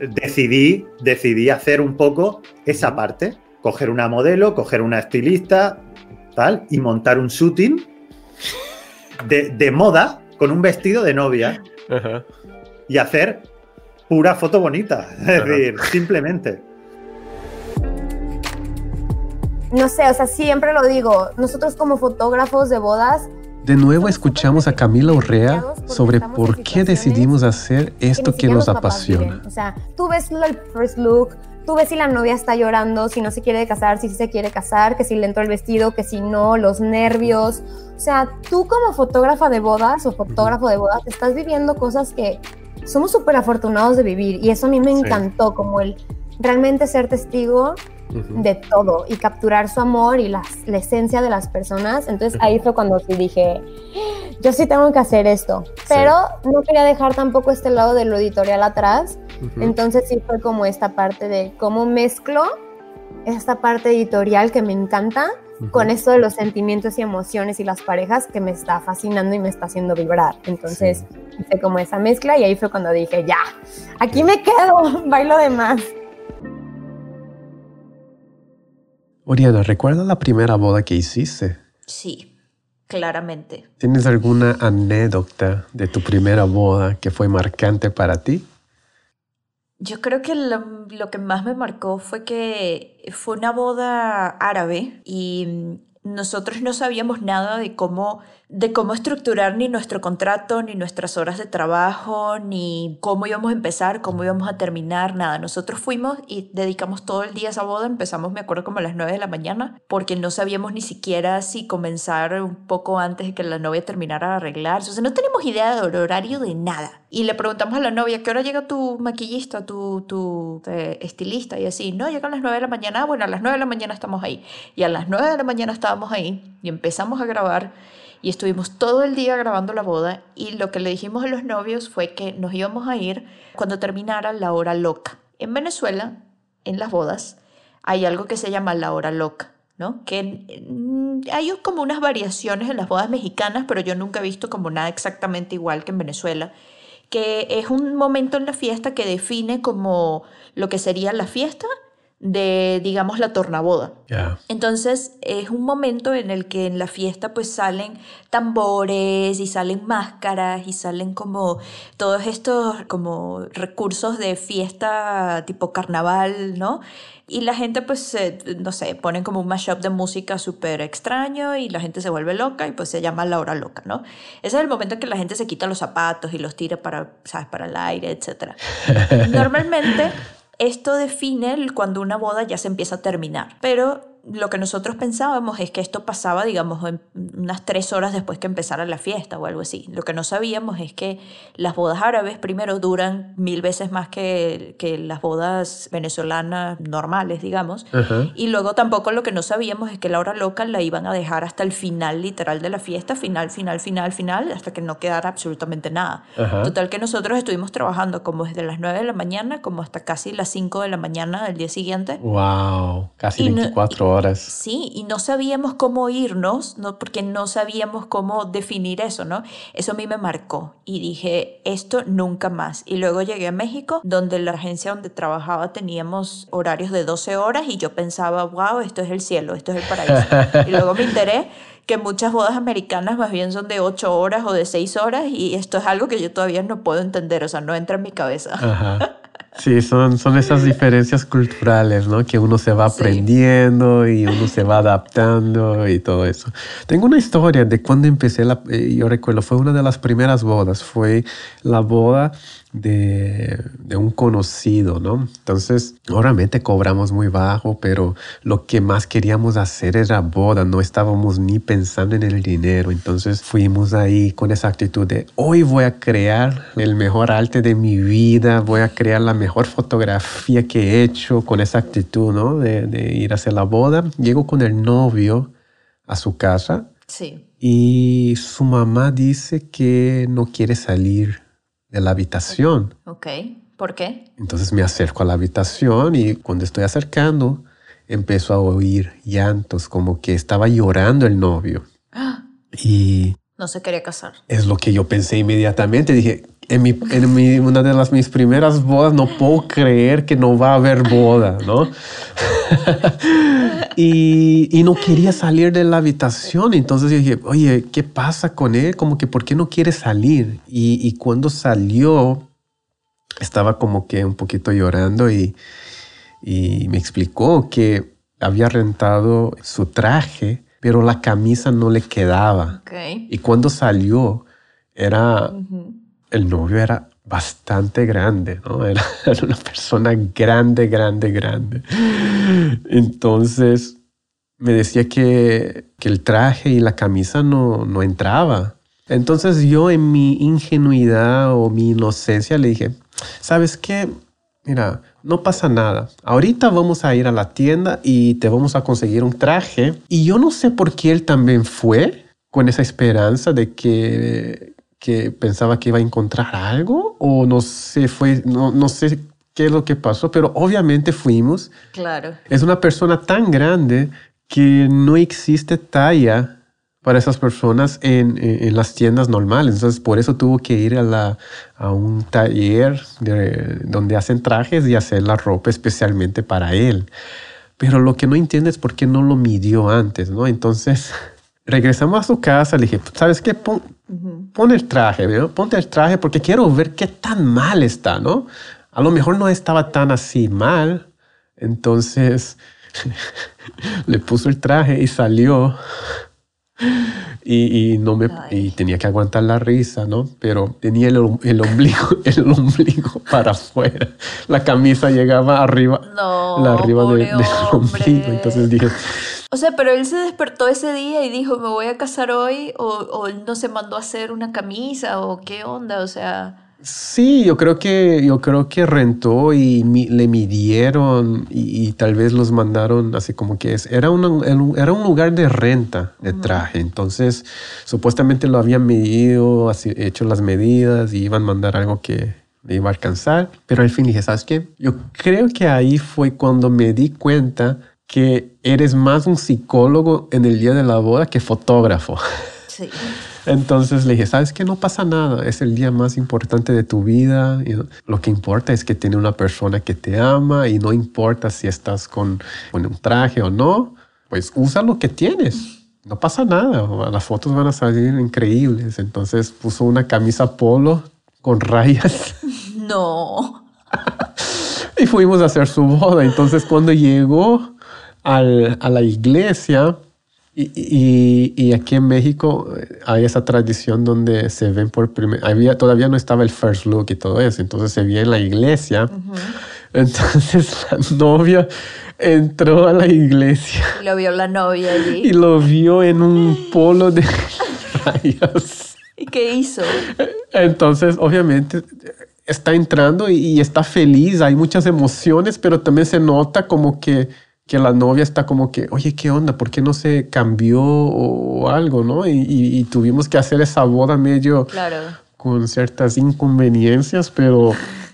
decidí, decidí hacer un poco esa parte. Coger una modelo, coger una estilista, tal, y montar un shooting de, moda con un vestido de novia. Y hacer pura foto bonita. Es decir, simplemente. No sé, o sea, siempre lo digo, nosotros como fotógrafos de bodas de nuevo escuchamos a Camila Urrea sobre por qué decidimos hacer esto que nos apasiona. O sea, tú ves el first look, tú ves si la novia está llorando, si no se quiere casar, si se quiere casar, que si le entró el vestido, que si no, los nervios. O sea, tú como fotógrafa de bodas o fotógrafo de bodas estás viviendo cosas que somos súper afortunados de vivir y eso a mí me encantó, como el realmente ser testigo de todo y capturar su amor y la, esencia de las personas. Entonces ahí fue cuando sí dije, yo sí tengo que hacer esto, pero no quería dejar tampoco este lado de lo editorial atrás. Entonces sí fue como esta parte de cómo mezclo esta parte editorial que me encanta con esto de los sentimientos y emociones y las parejas que me está fascinando y me está haciendo vibrar. Entonces hice como esa mezcla y ahí fue cuando dije, ya, aquí me quedo, bailo de más. Oriana, ¿recuerdas la primera boda que hiciste? Sí, claramente. ¿Tienes alguna anécdota de tu primera boda que fue marcante para ti? Yo creo que lo, lo, que más me marcó fue que fue una boda árabe y nosotros no sabíamos nada de cómo de cómo estructurar ni nuestro contrato, ni nuestras horas de trabajo, ni cómo íbamos a empezar, cómo íbamos a terminar, nada. Nosotros fuimos y dedicamos todo el día a esa boda. Empezamos, me acuerdo, como a las 9 de la mañana, porque no sabíamos ni siquiera si comenzar un poco antes de que la novia terminara de arreglarse. O sea, no tenemos idea del horario de nada. Y le preguntamos a la novia, ¿qué hora llega tu maquillista, tu, tu eh, estilista? Y así, no, llegan a las 9 de la mañana. Bueno, a las 9 de la mañana estamos ahí. Y a las 9 de la mañana estábamos ahí y empezamos a grabar y estuvimos todo el día grabando la boda y lo que le dijimos a los novios fue que nos íbamos a ir cuando terminara la hora loca. En Venezuela, en las bodas, hay algo que se llama la hora loca, ¿no? Que mm, hay como unas variaciones en las bodas mexicanas, pero yo nunca he visto como nada exactamente igual que en Venezuela que es un momento en la fiesta que define como lo que sería la fiesta de, digamos, la tornaboda. Entonces es un momento en el que en la fiesta pues salen tambores y salen máscaras y salen como todos estos como recursos de fiesta tipo carnaval, ¿no? Y la gente pues, no sé, ponen como un mashup de música súper extraño y la gente se vuelve loca y pues se llama la hora loca, ¿no? Ese es el momento en que la gente se quita los zapatos y los tira para, ¿sabes? Para el aire, etc. Normalmente esto define cuando una boda ya se empieza a terminar, pero lo que nosotros pensábamos es que esto pasaba, digamos, unas tres horas después que empezara la fiesta o algo así. Lo que no sabíamos es que las bodas árabes primero duran mil veces más que, que las bodas venezolanas normales, digamos. Y luego tampoco lo que no sabíamos es que la hora loca la iban a dejar hasta el final literal de la fiesta, final, final, final, final, hasta que no quedara absolutamente nada. Total que nosotros estuvimos trabajando como desde las 9 de la mañana como hasta casi las 5 de la mañana del día siguiente. ¡Wow! Casi 24 horas. Sí, y no sabíamos cómo irnos, ¿no? porque no sabíamos cómo definir eso, ¿no? Eso a mí me marcó y dije, esto nunca más. Y luego llegué a México, donde la agencia donde trabajaba teníamos horarios de 12 horas y yo pensaba, wow, esto es el cielo, esto es el paraíso. y luego me enteré que muchas bodas americanas más bien son de 8 horas o de 6 horas y esto es algo que yo todavía no puedo entender, o sea, no entra en mi cabeza. Ajá. Sí, son, son esas diferencias culturales, ¿no? Que uno se va aprendiendo y uno se va adaptando y todo eso. Tengo una historia de cuando empecé, la, eh, yo recuerdo, fue una de las primeras bodas, fue la boda de, un conocido, ¿no? Entonces, obviamente cobramos muy bajo, pero lo que más queríamos hacer era boda, no estábamos ni pensando en el dinero. Entonces fuimos ahí con esa actitud de hoy voy a crear el mejor arte de mi vida, voy a crear la mejor fotografía que he hecho con esa actitud, ¿no? De, de ir a hacer la boda. Llego con el novio a su casa. Sí. Y su mamá dice que no quiere salir de la habitación. Ok, ¿por qué? Entonces me acerco a la habitación y cuando estoy acercando empiezo a oír llantos, como que estaba llorando el novio. Y... No se quería casar. Es lo que yo pensé inmediatamente. Dije, en, mi, en mi, una de las mis primeras bodas no puedo creer que no va a haber boda, ¿no? y, y, no quería salir de la habitación. Entonces dije, oye, ¿qué pasa con él? Como que, ¿por qué no quiere salir? Y, y cuando salió, estaba como que un poquito llorando y, y me explicó que había rentado su traje, pero la camisa no le quedaba. Y cuando salió, era, el novio era bastante grande, ¿no? Era, una persona grande, grande, grande. Entonces me decía que, que el traje y la camisa no, no entraba. Entonces yo en mi ingenuidad o mi inocencia le dije, ¿sabes qué? Mira, no pasa nada. Ahorita vamos a ir a la tienda y te vamos a conseguir un traje. Y yo no sé por qué él también fue con esa esperanza de que, que pensaba que iba a encontrar algo o no sé, fue, no, no sé qué es lo que pasó, pero obviamente fuimos. Claro. Es una persona tan grande que no existe talla para esas personas en, en, en las tiendas normales. Entonces, por eso tuvo que ir a, la, a un taller de, donde hacen trajes y hacer la ropa especialmente para él. Pero lo que no entiende es por qué no lo midió antes, ¿no? Entonces, regresamos a su casa, le dije, ¿sabes qué? Pon, pon el traje, ¿no? Ponte el traje porque quiero ver qué tan mal está, ¿no? A lo mejor no estaba tan así mal. Entonces, le puso el traje y salió. Y, y, no me, y tenía que aguantar la risa, ¿no? Pero tenía el, el, ombligo, el ombligo para afuera. La camisa llegaba arriba, No, la arriba de- del ombligo. Entonces dije, O sea, pero él se despertó ese día y dijo, me voy a casar hoy, o, o él no se mandó a hacer una camisa, o qué onda, o sea, sí, yo creo que, yo creo que rentó y mi- le midieron y, y tal vez los mandaron así como que es. Era, una- era un- era un lugar de renta de traje. Entonces, supuestamente lo habían medido, así, hecho las medidas y iban a mandar algo que le iba a alcanzar. Pero al fin dije, ¿sabes qué? Yo creo que ahí fue cuando me di cuenta que eres más un psicólogo en el día de la boda que fotógrafo. sí. Entonces le dije, ¿sabes qué? No pasa nada. Es el día más importante de tu vida. Lo que importa es que tiene una persona que te ama y no importa si estás con, con un traje o no. Pues usa lo que tienes. No pasa nada. Las fotos van a salir increíbles. Entonces puso una camisa polo con rayas No. y fuimos a hacer su boda. Entonces cuando llegó al- a la iglesia, y, y- y aquí en México eh, hay esa tradición donde se ven por primera había Todavía no estaba el first look y todo eso, entonces se veía en la iglesia. Entonces la novia entró a la iglesia Y lo vio la novia y allí. lo vio en un polo de rayas. ¿Y qué hizo? Entonces, obviamente, está entrando y, y está feliz, hay muchas emociones, pero también se nota como que, que la novia está como que, oye, ¿qué onda? ¿Por qué no se cambió o algo, no? Y, y- y tuvimos que hacer esa boda medio Claro. con ciertas inconveniencias, pero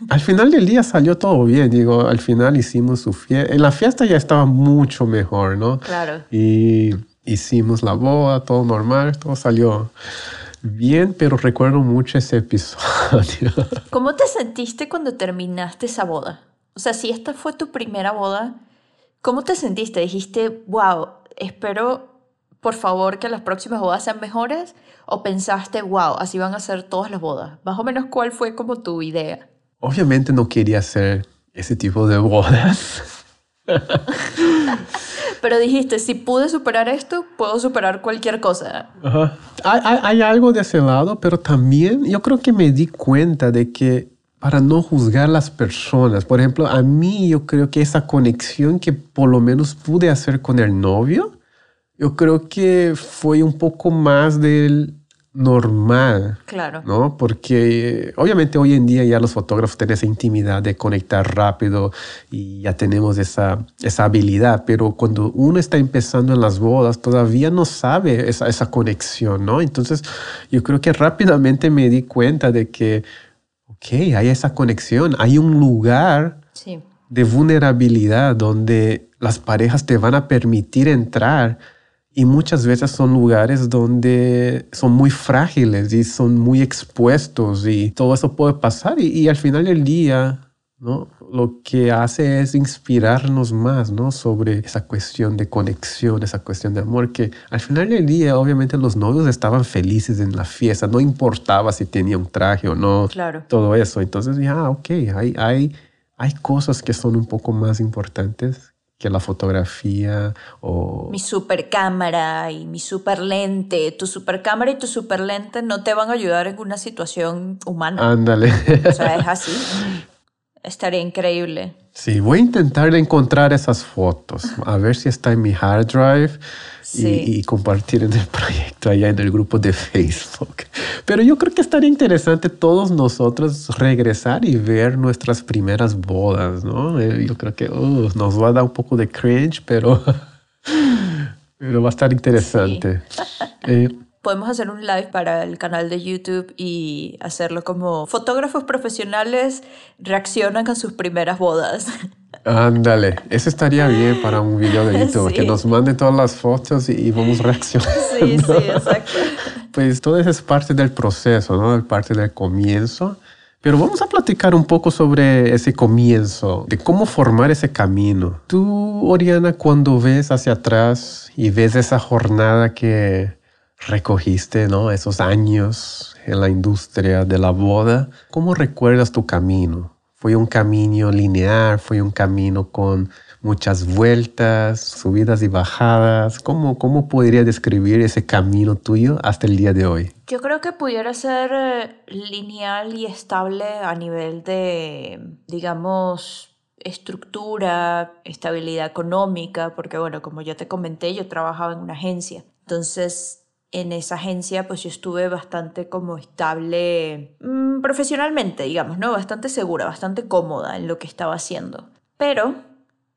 al final del día salió todo bien. Digo, al final hicimos su fiesta. En la fiesta ya estaba mucho mejor, ¿no? Claro. Y hicimos la boda, todo normal, todo salió bien, pero recuerdo mucho ese episodio. ¿Cómo te sentiste cuando terminaste esa boda? O sea, si esta fue tu primera boda, ¿cómo te sentiste? Dijiste, wow, espero por favor que las próximas bodas sean mejores? ¿O pensaste, wow, así van a ser todas las bodas? Más o menos, ¿cuál fue como tu idea? Obviamente no quería hacer ese tipo de bodas. Pero dijiste, si pude superar esto, puedo superar cualquier cosa. Ajá. Hay, hay- hay algo de ese lado, pero también yo creo que me di cuenta de que para no juzgar las personas, por ejemplo, a mí yo creo que esa conexión que por lo menos pude hacer con el novio, yo creo que fue un poco más del normal. Claro. ¿no? Porque eh, obviamente hoy en día ya los fotógrafos tienen esa intimidad de conectar rápido y ya tenemos esa, esa habilidad, pero cuando uno está empezando en las bodas todavía no sabe esa, esa conexión, ¿no? Entonces yo creo que rápidamente me di cuenta de que, hay esa conexión, hay un lugar Sí. de vulnerabilidad donde las parejas te van a permitir entrar y muchas veces son lugares donde son muy frágiles y son muy expuestos y todo eso puede pasar y, y al final del día, ¿no? Lo que hace es inspirarnos más, ¿no? Sobre esa cuestión de conexión, esa cuestión de amor, que al final del día, obviamente, los novios estaban felices en la fiesta, no importaba si tenía un traje o no, Claro. todo eso. Entonces, ya, ok, hay, hay, hay cosas que son un poco más importantes que la fotografía o... Mi super cámara y mi super lente. Tu super cámara y tu super lente no te van a ayudar en una situación humana. Ándale. O sea, es así. Estaría increíble. Sí, voy a intentar encontrar esas fotos, a ver si está en mi hard drive y- Sí. y, compartir en el proyecto allá en el grupo de Facebook. Pero yo creo que estaría interesante todos nosotros regresar y ver nuestras primeras bodas, ¿no? Eh, Yo creo que uh, nos va a dar un poco de cringe, pero, pero va a estar interesante. Eh, Podemos hacer un live para el canal de YouTube y hacerlo como fotógrafos profesionales reaccionan a sus primeras bodas. ándale, eso estaría bien para un video de YouTube, Sí. que nos manden todas las fotos y, y vamos reaccionando. Sí, sí, exacto. Pues todo eso es parte del proceso, ¿no? Es parte del comienzo. Pero vamos a platicar un poco sobre ese comienzo, de cómo formar ese camino. Tú, Oriana, cuando ves hacia atrás y ves esa jornada que recogiste, ¿no? Esos años en la industria de la boda, ¿cómo recuerdas tu camino? ¿Fue un camino lineal? ¿Fue un camino con muchas vueltas, subidas y bajadas? ¿Cómo, cómo podría describir ese camino tuyo hasta el día de hoy? Yo creo que pudiera ser eh, lineal y estable a nivel de, digamos, estructura, estabilidad económica, porque bueno, como ya te comenté, yo trabajaba en una agencia. Entonces, en esa agencia, pues yo estuve bastante como estable mm, profesionalmente, digamos, ¿no? Bastante segura, bastante cómoda en lo que estaba haciendo. Pero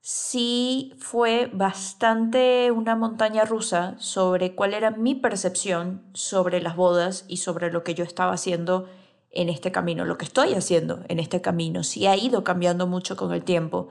sí fue bastante una montaña rusa sobre cuál era mi percepción sobre las bodas y sobre lo que yo estaba haciendo en este camino, lo que estoy haciendo en este camino. Sí ha ido cambiando mucho con el tiempo,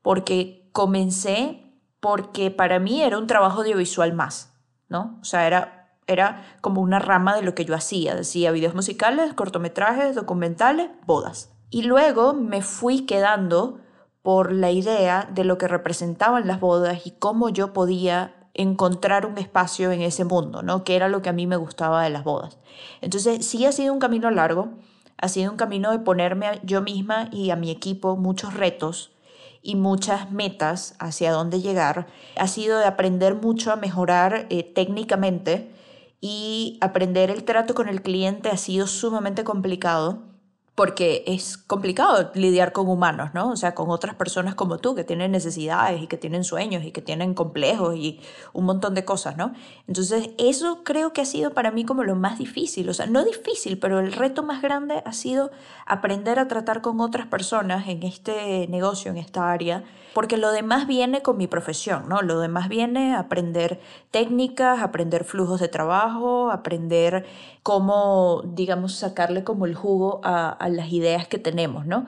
porque comencé porque para mí era un trabajo audiovisual más, ¿no? O sea, era, era como una rama de lo que yo hacía. Decía videos musicales, cortometrajes, documentales, bodas. Y luego me fui quedando por la idea de lo que representaban las bodas y cómo yo podía encontrar un espacio en ese mundo, ¿no? Que era lo que a mí me gustaba de las bodas. Entonces, sí ha sido un camino largo, ha sido un camino de ponerme yo misma y a mi equipo muchos retos y muchas metas hacia dónde llegar. Ha sido de aprender mucho a mejorar eh, técnicamente y aprender el trato con el cliente ha sido sumamente complicado porque es complicado lidiar con humanos, ¿no? O sea, con otras personas como tú que tienen necesidades y que tienen sueños y que tienen complejos y un montón de cosas, ¿no? Entonces, eso creo que ha sido para mí como lo más difícil, o sea, no difícil, pero el reto más grande ha sido aprender a tratar con otras personas en este negocio, en esta área, porque lo demás viene con mi profesión, ¿no? Lo demás viene aprender técnicas, aprender flujos de trabajo, aprender cómo, digamos, sacarle como el jugo a, a las ideas que tenemos, ¿no?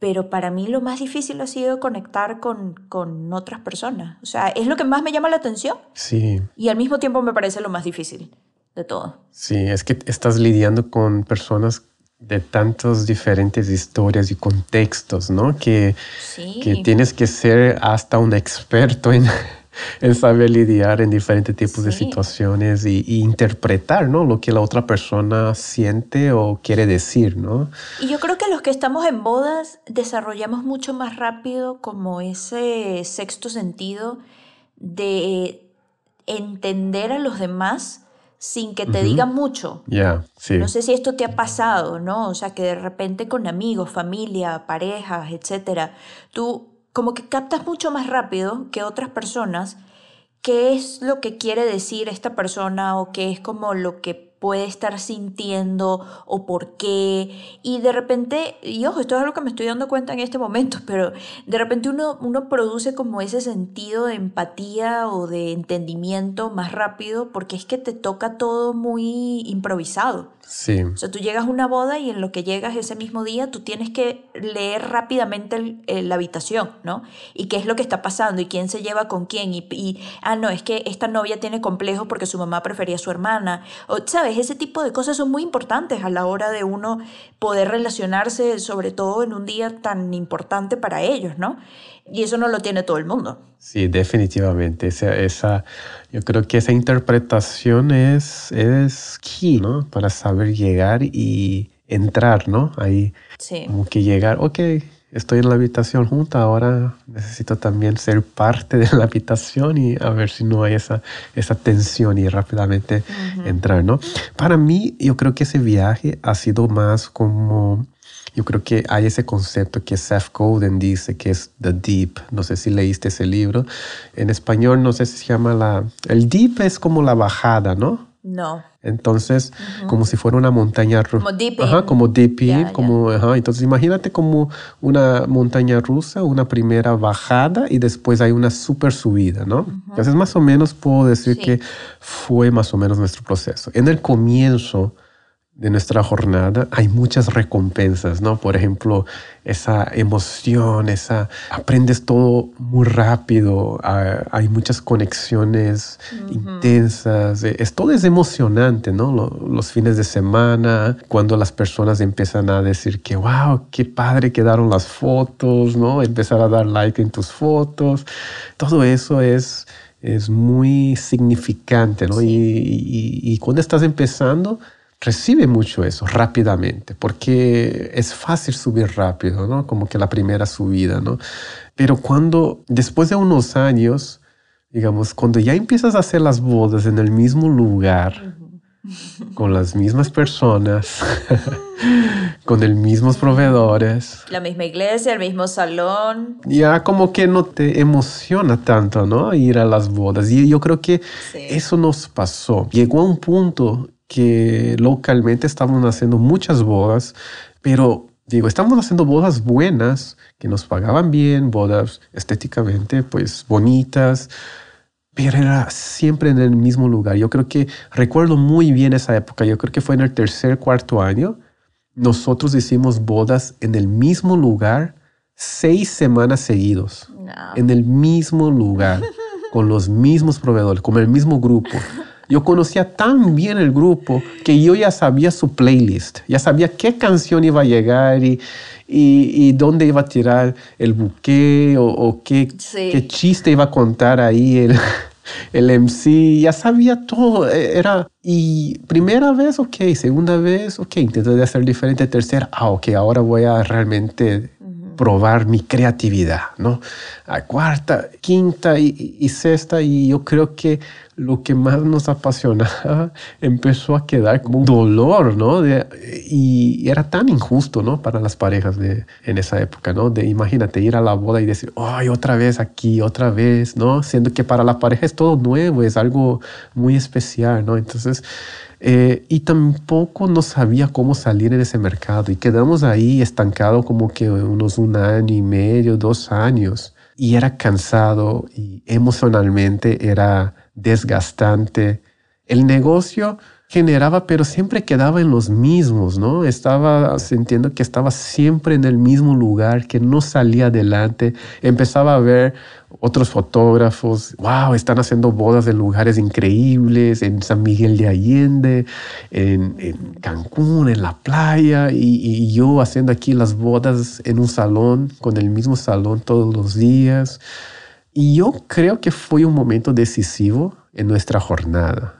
Pero para mí lo más difícil ha sido conectar con, con otras personas. O sea, es lo que más me llama la atención Sí, y al mismo tiempo me parece lo más difícil de todo. sí, es que estás lidiando con personas de tantas diferentes historias y contextos, ¿no? Que, Sí. que tienes que ser hasta un experto en, en saber lidiar en diferentes tipos de situaciones y, y interpretar, ¿no? Lo que la otra persona siente o quiere decir, ¿no? Y yo creo que los que estamos en bodas desarrollamos mucho más rápido como ese sexto sentido de entender a los demás sin que te digan mucho. Ya, sí. No sé si esto te ha pasado, ¿no? O sea, que de repente con amigos, familia, parejas, etcétera, tú como que captas mucho más rápido que otras personas qué es lo que quiere decir esta persona o qué es como lo que puede estar sintiendo o por qué. Y de repente, y ojo, esto es algo que me estoy dando cuenta en este momento, pero de repente uno, uno produce como ese sentido de empatía o de entendimiento más rápido porque es que te toca todo muy improvisado. Sí, O sea, tú llegas a una boda y en lo que llegas ese mismo día, tú tienes que leer rápidamente el- el- la habitación, ¿no? Y qué es lo que está pasando y quién se lleva con quién. Y, y, ah, no, es que esta novia tiene complejo porque su mamá prefería a su hermana. O, ¿sabes? Sabes, ese tipo de cosas son muy importantes a la hora de uno poder relacionarse, sobre todo en un día tan importante para ellos, ¿no? Y eso no lo tiene todo el mundo. Sí, definitivamente. Esa, esa, yo creo que esa interpretación es, es key, ¿no? Para saber llegar y entrar, ¿no? Ahí. Sí. Como que llegar, ok, estoy en la habitación junta, ahora necesito también ser parte de la habitación y a ver si no hay esa, esa tensión y rápidamente entrar, ¿no? Para mí, yo creo que ese viaje ha sido más como, yo creo que hay ese concepto que Seth Godin dice que es the deep, no sé si leíste ese libro, en español no sé si se llama la, el deep es como la bajada, ¿no? No. Entonces, como si fuera una montaña rusa. Como deep Ajá, como deep como, Ajá, entonces imagínate como una montaña rusa, una primera bajada y después hay una super subida, ¿no? Entonces, más o menos puedo decir que fue más o menos nuestro proceso. En el comienzo, de nuestra jornada hay muchas recompensas, ¿no? Por ejemplo, esa emoción, esa aprendes todo muy rápido, hay muchas conexiones intensas, e, es, todo es emocionante, ¿no? Los, fines de semana, cuando las personas empiezan a decir que, wow, qué padre quedaron las fotos, ¿no? Empezar a dar like en tus fotos, todo eso es es muy significante, ¿no? y cuando estás empezando, recibe mucho eso rápidamente, porque es fácil subir rápido, ¿no? Como que la primera subida, ¿no? Pero cuando, después de unos años, digamos, cuando ya empiezas a hacer las bodas en el mismo lugar, con las mismas personas, con los mismos proveedores. La misma iglesia, el mismo salón. Ya como que no te emociona tanto, ¿no? Ir a las bodas. Y yo creo que eso nos pasó. Llegó a un punto que localmente estamos haciendo muchas bodas, pero digo, estamos haciendo bodas buenas, que nos pagaban bien, bodas estéticamente pues bonitas, pero era siempre en el mismo lugar. Yo creo que recuerdo muy bien esa época, yo creo que fue en el tercer, cuarto año, nosotros hicimos bodas en el mismo lugar seis semanas seguidos, en el mismo lugar, con los mismos proveedores, con el mismo grupo. Yo conocía tan bien el grupo que yo ya sabía su playlist, ya sabía qué canción iba a llegar y, y, dónde iba a tirar el buque o, qué, qué, chiste iba a contar ahí el, el MC, ya sabía todo. E, era, y primera vez, ok, segunda vez, ok, intenté hacer diferente, tercera, ah, ok, ahora voy a realmente probar mi creatividad, ¿no? A cuarta, quinta y, sexta, y yo creo que lo que más nos apasionaba empezó a quedar como un dolor, ¿no? y era tan injusto, ¿no? Para las parejas de, en esa época, ¿no? De imagínate ir a la boda y decir, ay, otra vez aquí, otra vez, ¿no? Siendo que para la pareja es todo nuevo, es algo muy especial, ¿no? Entonces, eh, y tampoco no sabía cómo salir en ese mercado y quedamos ahí estancados como que unos un año y medio, dos años y era cansado y emocionalmente era desgastante. El negocio generaba, pero siempre quedaba en los mismos, ¿no? Estaba sintiendo que estaba siempre en el mismo lugar, que no salía adelante. Empezaba a ver otros fotógrafos, wow, están haciendo bodas en lugares increíbles, en San Miguel de Allende, en, Cancún, en la playa, y, yo haciendo aquí las bodas en un salón, con el mismo salón todos los días. Y yo creo que fue un momento decisivo en nuestra jornada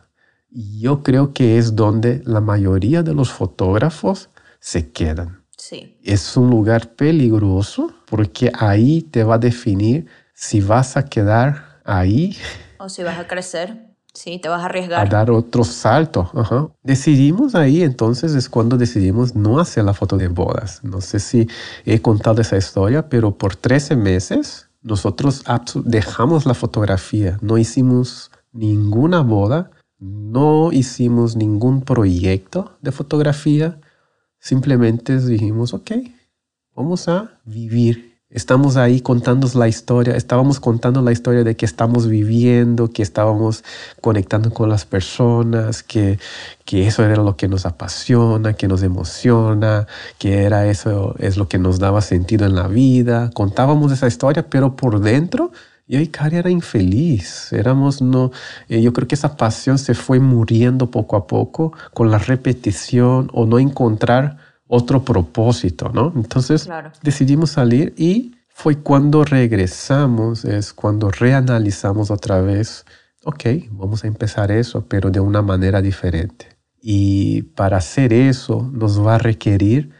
yo creo que es donde la mayoría de los fotógrafos se quedan. Sí. Es un lugar peligroso porque ahí te va a definir si vas a quedar ahí. O si vas a crecer. Sí, te vas a arriesgar. A dar otro salto. Decidimos ahí, entonces es cuando decidimos no hacer la foto de bodas. No sé si he contado esa historia, pero por 13 meses nosotros dejamos la fotografía. No hicimos ninguna boda no hicimos ningún proyecto de fotografía, simplemente dijimos, ok, vamos a vivir. Estamos ahí contando la historia, estábamos contando la historia de que estamos viviendo, que estábamos conectando con las personas, que, que eso era lo que nos apasiona, que nos emociona, que era eso es lo que nos daba sentido en la vida. Contábamos esa historia, pero por dentro Y ahí Cari era infeliz, éramos no, eh, yo creo que esa pasión se fue muriendo poco a poco con la repetición o no encontrar otro propósito, ¿no? Entonces decidimos salir y fue cuando regresamos, es cuando reanalizamos otra vez, ok, vamos a empezar eso, pero de una manera diferente. Y para hacer eso nos va a requerir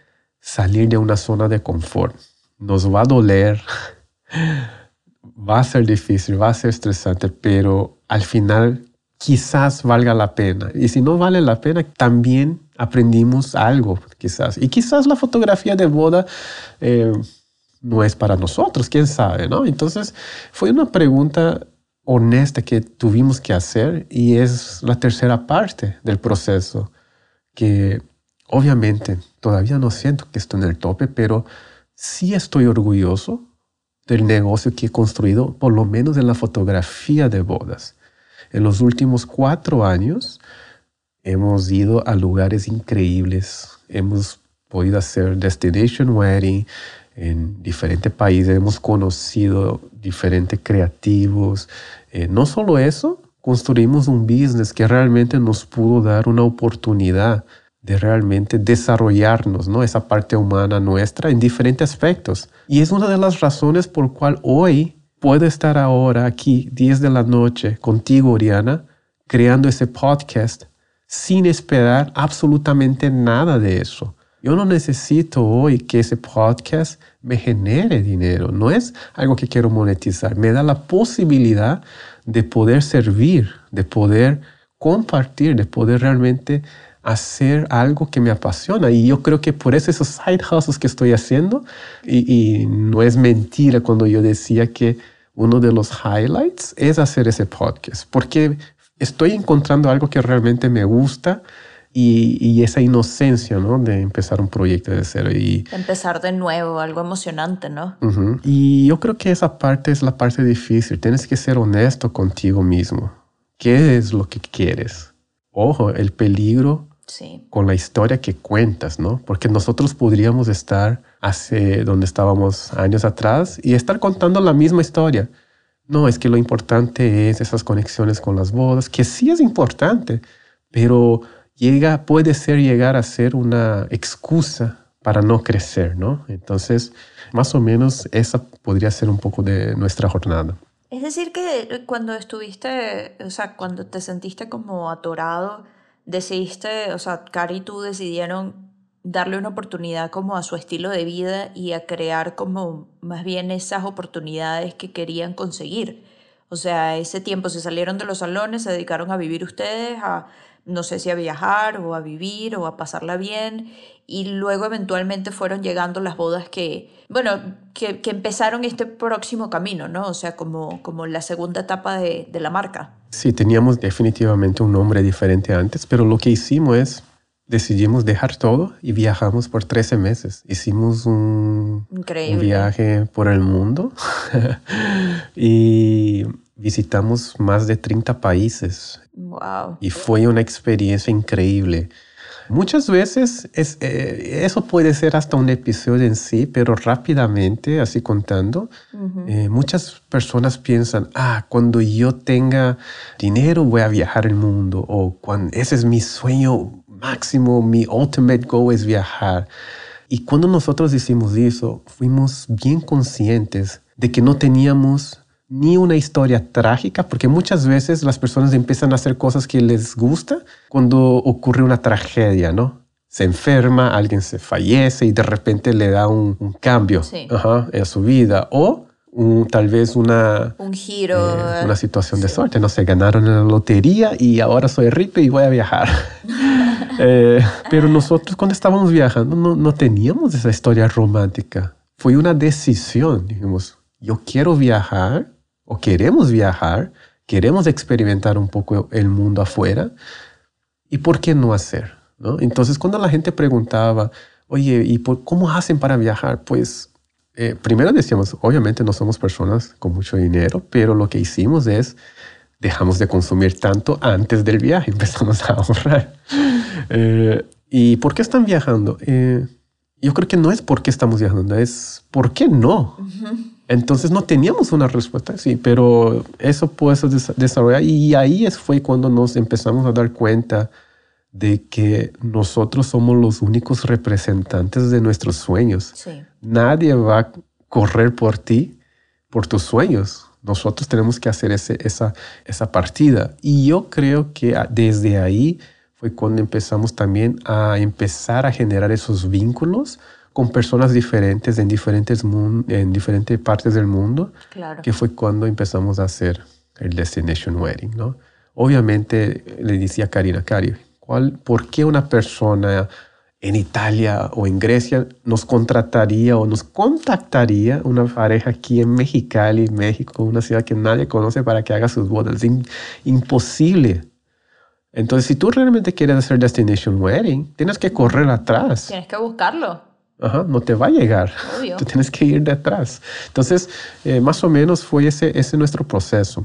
salir de una zona de confort. Nos va a doler, va a ser difícil, va a ser estresante, pero al final quizás valga la pena. Y si no vale la pena, también aprendimos algo, quizás. Y quizás la fotografía de boda eh, no es para nosotros, quién sabe, ¿no? Entonces fue una pregunta honesta que tuvimos que hacer y es la tercera parte del proceso, que obviamente todavía no siento que estoy en el tope, pero sí estoy orgulloso del negocio que he construido, por lo menos en la fotografía de bodas. En los últimos cuatro años hemos ido a lugares increíbles, hemos podido hacer destination wedding en diferentes países, hemos conocido diferentes creativos. Eh, no solo eso, construimos un business que realmente nos pudo dar una oportunidad de realmente desarrollarnos, ¿no? Esa parte humana nuestra en diferentes aspectos. Y es una de las razones por cual hoy puedo estar ahora aquí, 10 de la noche, contigo, Oriana, creando ese podcast sin esperar absolutamente nada de eso. Yo no necesito hoy que ese podcast me genere dinero. No es algo que quiero monetizar. Me da la posibilidad de poder servir, de poder compartir, de poder realmente hacer algo que me apasiona. Y yo creo que por eso esos side hustles que estoy haciendo, y, no es mentira cuando yo decía que uno de los highlights es hacer ese podcast, porque estoy encontrando algo que realmente me gusta. Y, esa inocencia, ¿no? De empezar un proyecto de cero y... Empezar de nuevo, algo emocionante, ¿no? Y yo creo que esa parte es la parte difícil. Tienes que ser honesto contigo mismo. ¿Qué es lo que quieres? Ojo, el peligro con la historia que cuentas, ¿no? Porque nosotros podríamos estar hace donde estábamos años atrás y estar contando la misma historia. No, es que lo importante es esas conexiones con las bodas, que sí es importante, pero llega, puede ser llegar a ser una excusa para no crecer, ¿no? Entonces, más o menos esa podría ser un poco de nuestra jornada. Es decir, que cuando estuviste, o sea, cuando te sentiste como atorado, decidiste, o sea, Cari y tú decidieron darle una oportunidad como a su estilo de vida y a crear como más bien esas oportunidades que querían conseguir. O sea, ese tiempo se salieron de los salones, se dedicaron a vivir ustedes, a no sé si a viajar o a vivir o a pasarla bien y luego eventualmente fueron llegando las bodas que, bueno, que, empezaron este próximo camino, ¿no? O sea, como, como la segunda etapa de, de la marca. Sí, teníamos definitivamente un nombre diferente antes, pero lo que hicimos es, decidimos dejar todo y viajamos por 13 meses. Hicimos un, un viaje por el mundo y visitamos más de 30 países. Wow. Y fue una experiencia increíble. Muchas veces es, eh, eso puede ser hasta un episodio en sí, pero rápidamente, así contando, eh, muchas personas piensan, ah, cuando yo tenga dinero voy a viajar el mundo, o cuando, ese es mi sueño máximo, mi ultimate goal es viajar. Y cuando nosotros hicimos eso, fuimos bien conscientes de que no teníamos ni una historia trágica, porque muchas veces las personas empiezan a hacer cosas que les gusta cuando ocurre una tragedia, ¿no? Se enferma, alguien se fallece y de repente le da un, cambio en su vida. O tal vez una... Un giro. Eh, una situación de suerte, no sé, ganaron la lotería y ahora soy rico y voy a viajar. Eh, pero nosotros cuando estábamos viajando no, no teníamos esa historia romántica. Fue una decisión, dijimos, yo quiero viajar o queremos viajar, queremos experimentar un poco el mundo afuera, ¿y por qué no hacer? ¿no? Entonces, cuando la gente preguntaba, oye, ¿y por, cómo hacen para viajar? Pues eh, primero decíamos, obviamente no somos personas con mucho dinero, pero lo que hicimos es, dejamos de consumir tanto antes del viaje, empezamos a ahorrar. Eh, ¿Y por qué están viajando? Eh, yo creo que no es por qué estamos viajando, es por qué no. Entonces no teníamos una respuesta sí, pero eso puede desarrollar y ahí fue cuando nos empezamos a dar cuenta de que nosotros somos los únicos representantes de nuestros sueños. Nadie va a correr por ti, por tus sueños. Nosotros tenemos que hacer ese, esa, esa partida. Y yo creo que desde ahí fue cuando empezamos también a empezar a generar esos vínculos con personas diferentes en diferentes, en diferentes partes del mundo, que fue cuando empezamos a hacer el Destination Wedding, ¿no? Obviamente le decía a Karina, Cari, ¿cuál, ¿por qué una persona en Italia o en Grecia nos contrataría o nos contactaría una pareja aquí en Mexicali, México, una ciudad que nadie conoce para que haga sus bodas? Es imposible. Entonces, si tú realmente quieres hacer Destination Wedding, tienes que correr atrás. Tienes que buscarlo. Ajá, no te va a llegar. Tú tienes que ir detrás. Entonces, eh, más o menos fue ese, ese nuestro proceso.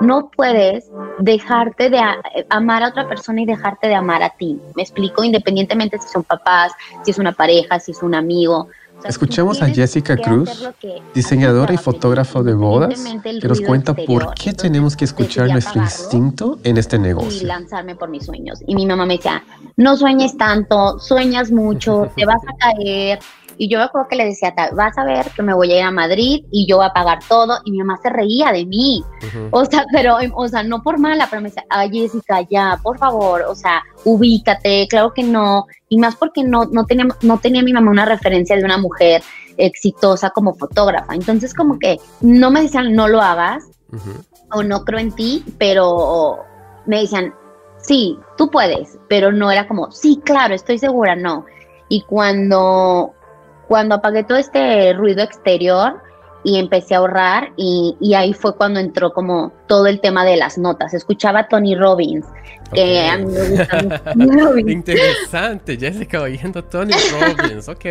No puedes dejarte de amar a otra persona y dejarte de amar a ti. Me explico, independientemente si son papás, si es una pareja, si es un amigo. Escuchemos a Jessica Cruz, diseñadora y fotógrafa de bodas, que nos cuenta por qué tenemos que escuchar nuestro instinto en este negocio. Y lanzarme por mis sueños. Y mi mamá me decía, no sueñes tanto, sueñas mucho, te vas a caer, y yo me acuerdo que le decía, vas a ver que me voy a ir a Madrid y yo voy a pagar todo. Y mi mamá se reía de mí. O sea, pero, o sea, no por mala, pero me decía, ay, Jessica, ya, por favor, o sea, ubícate, claro que no. Y más porque no, no, tenía, no tenía mi mamá una referencia de una mujer exitosa como fotógrafa. Entonces, como que no me decían, no lo hagas, o no creo en ti, pero me decían, sí, tú puedes, pero no era como, sí, claro, estoy segura, no. Y cuando cuando apagué todo este ruido exterior y empecé a ahorrar y, ahí fue cuando entró como todo el tema de las notas. Escuchaba a Tony Robbins, que a mí me gusta mucho. Interesante, Jessica oyendo Tony Robbins, ok,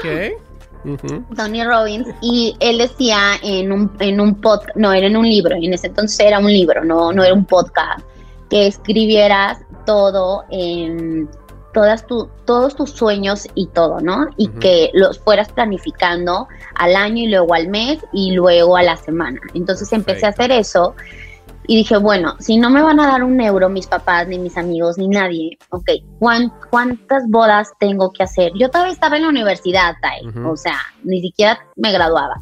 ok. Tony Robbins, y él decía en un, en un podcast, no, era en un libro, en ese entonces era un libro, no, no era un podcast, que escribieras todo en todas tu, todos tus sueños y todo, ¿no? Y que los fueras planificando al año y luego al mes y luego a la semana. Entonces empecé a hacer eso y dije, bueno, si no me van a dar un euro mis papás, ni mis amigos, ni nadie, ok, ¿cuántas bodas tengo que hacer? Yo todavía estaba en la universidad, o sea, ni siquiera me graduaba.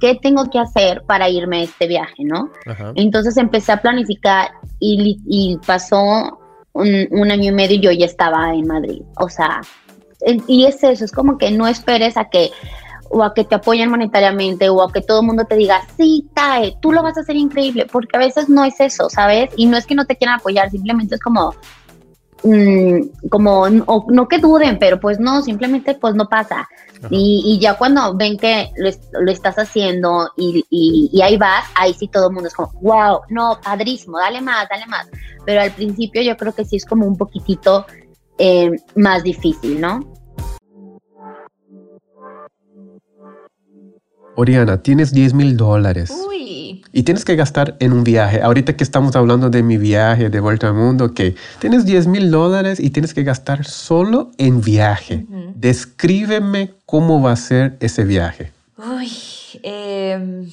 ¿Qué tengo que hacer para irme a este viaje, no? Entonces empecé a planificar y, y pasó un, año y medio yo ya estaba en Madrid. O sea, y es eso, es como que no esperes a que o a que te apoyen monetariamente o a que todo el mundo te diga, sí, Tae, tú lo vas a hacer increíble, porque a veces no es eso, ¿sabes? Y no es que no te quieran apoyar, simplemente es como, mm, como, no que duden, pero pues no, simplemente pues no pasa. Y, ya cuando ven que lo, estás haciendo y, y, ahí vas, ahí sí todo el mundo es como, wow, no, padrísimo, dale más, dale más. Pero al principio yo creo que sí es como un poquitito eh, más difícil, ¿no? Oriana, tienes 10 mil dólares. Y tienes que gastar en un viaje. Ahorita que estamos hablando de mi viaje de vuelta al mundo, que tienes 10 mil dólares y tienes que gastar solo en viaje. Descríbeme cómo va a ser ese viaje. Uy, em,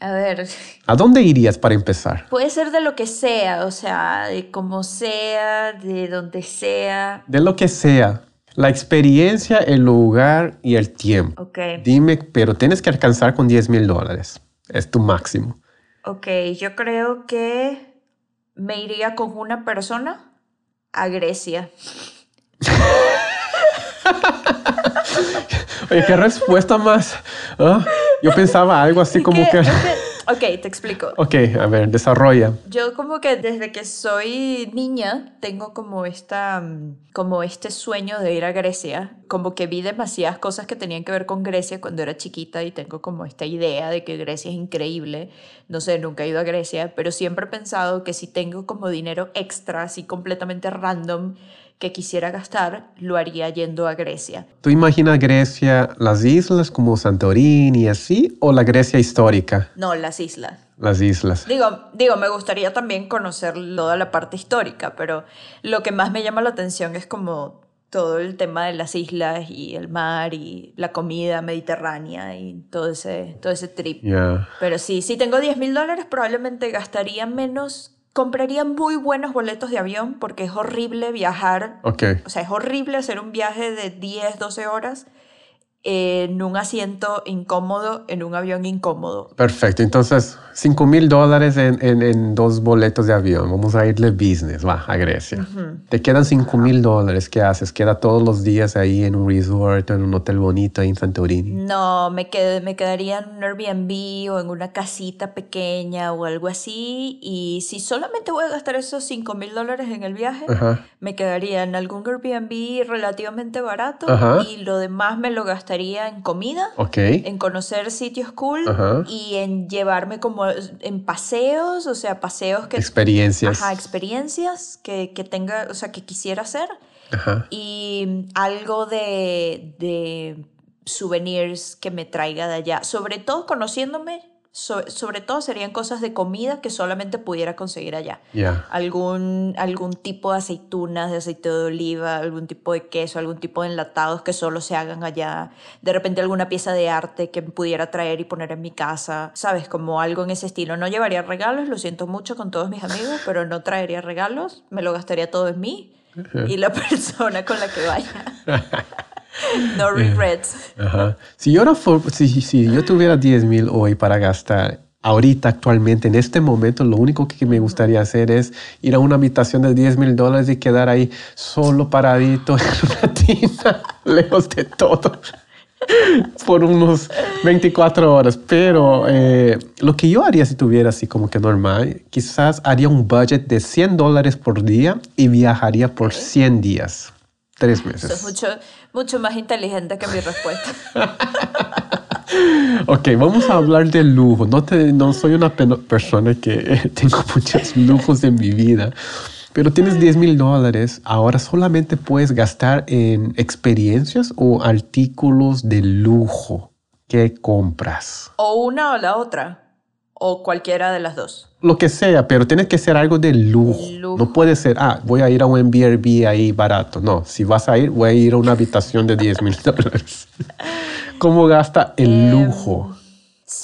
a ver. ¿A dónde irías para empezar? Puede ser de lo que sea, o sea, de como sea, de donde sea. De lo que sea. La experiencia, el lugar y el tiempo. Ok. Dime, pero tienes que alcanzar con 10 mil dólares. Es tu máximo. Ok, yo creo que me iría con una persona a Grecia. Oye, qué respuesta más. ¿ah? Yo pensaba algo así como que... Ok, te explico. Ok, a ver, desarrolla. Yo como que desde que soy niña tengo como esta, mm, como este sueño de ir a Grecia. Como que vi demasiadas cosas que tenían que ver con Grecia cuando era chiquita y tengo como esta idea de que Grecia es increíble. No sé, nunca he ido a Grecia, pero siempre he pensado que si tengo como dinero extra, así completamente random, que quisiera gastar, lo haría yendo a Grecia. ¿Tú imaginas Grecia, las islas como Santorini y así, o la Grecia histórica? No, las islas. Las islas. Digo, digo, me gustaría también conocer toda la parte histórica, pero lo que más me llama la atención es como todo el tema de las islas y el mar y la comida mediterránea y todo ese, todo ese trip. Ya. Pero sí, si tengo 10 mil dólares probablemente gastaría menos, compraría muy buenos boletos de avión porque es horrible viajar, Ok. o sea, es horrible hacer un viaje de 10, 12 horas en un asiento incómodo, en un avión incómodo. Perfecto. Entonces, 5 mil dólares en, en- en dos boletos de avión. Vamos a irle business, va, a Grecia. Te quedan 5 mil dólares. ¿Qué haces? ¿Queda todos los días ahí en un resort, en un hotel bonito ahí en Santorini? No, me, qued- me quedaría en un Airbnb o en una casita pequeña o algo así. Y si solamente voy a gastar esos 5 mil dólares en el viaje, Ajá. me quedaría en algún Airbnb relativamente barato Ajá. y lo demás me lo gastaría en comida, en conocer sitios cool Ajá. y en llevarme como en paseos, o sea, paseos que... Experiencias. Ajá, experiencias que, que tenga, o sea, que quisiera hacer Ajá. y algo de, de souvenirs que me traiga de allá. Sobre todo conociéndome, so- sobre todo serían cosas de comida que solamente pudiera conseguir allá. Algún, algún tipo de aceitunas, de aceite de oliva, algún tipo de queso, algún tipo de enlatados que solo se hagan allá. De repente alguna pieza de arte que pudiera traer y poner en mi casa. ¿Sabes? Como algo en ese estilo. No llevaría regalos, lo siento mucho con todos mis amigos, pero no traería regalos. Me lo gastaría todo en mí y la persona con la que vaya. No regrets. Ajá. Si yo, no fu- si, si yo tuviera 10 mil hoy para gastar, ahorita, actualmente, en este momento, lo único que me gustaría hacer es ir a una habitación de 10 mil dólares y quedar ahí solo paradito en una tienda, lejos de todo, por unos 24 horas. Pero eh, lo que yo haría si tuviera así como que normal, quizás haría un budget de 100 dólares por día y viajaría por 100 días. Tres meses. Eso es mucho, mucho más inteligente que mi respuesta. Ok, vamos a hablar de lujo. No, te- no soy una persona que tengo muchos lujos en mi vida, pero tienes 10 mil dólares. Ahora solamente puedes gastar en experiencias o artículos de lujo. ¿Qué compras? O una o la otra. O cualquiera de las dos. Lo que sea, pero tiene que ser algo de lujo. Lujo. No puede ser, ah, voy a ir a un Airbnb ahí barato. No, si vas a ir, voy a ir a una habitación de 10 mil dólares. ¿Cómo gasta el Em, lujo?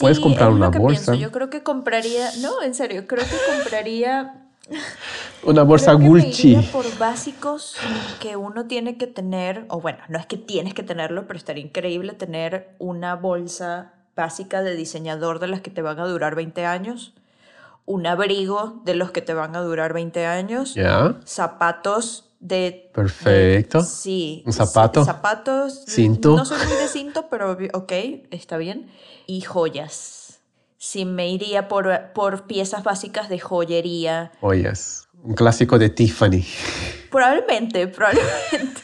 Puedes Sí, comprar es una bolsa. pienso. Yo creo que compraría, no, en serio, creo que compraría Una bolsa Creo que me Gucci. iría por básicos que uno tiene que tener, o bueno, no es que tienes que tenerlo, pero estaría increíble tener una bolsa básica de diseñador de las que te van a durar 20 años, un abrigo de los que te van a durar 20 años, zapatos de... Perfecto. de- sí. Un zapato. Zapatos. Cinto. No soy muy de cinto, pero ok, está bien. Y joyas. Sí, me iría por, por piezas básicas de joyería. Oyes. Un clásico de Tiffany. Probablemente, probablemente.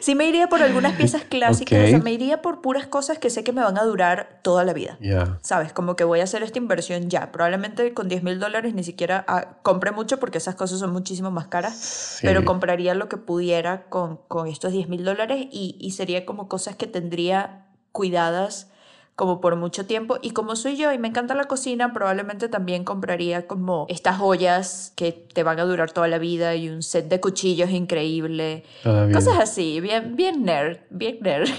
Sí me iría por algunas piezas clásicas, o sea, Ok. me iría por puras cosas que sé que me van a durar toda la vida. Ya. ¿Sabes? Como que voy a hacer esta inversión ya. Probablemente con 10 mil dólares ni siquiera ah, compre mucho porque esas cosas son muchísimo más caras. Sí. Pero compraría lo que pudiera con, con estos 10 mil dólares y, y sería como cosas que tendría cuidadas como por mucho tiempo. Y como soy yo y me encanta la cocina, probablemente también compraría como estas joyas que te van a durar toda la vida y un set de cuchillos increíble. Todavía. Cosas así, bien, bien nerd, bien nerd.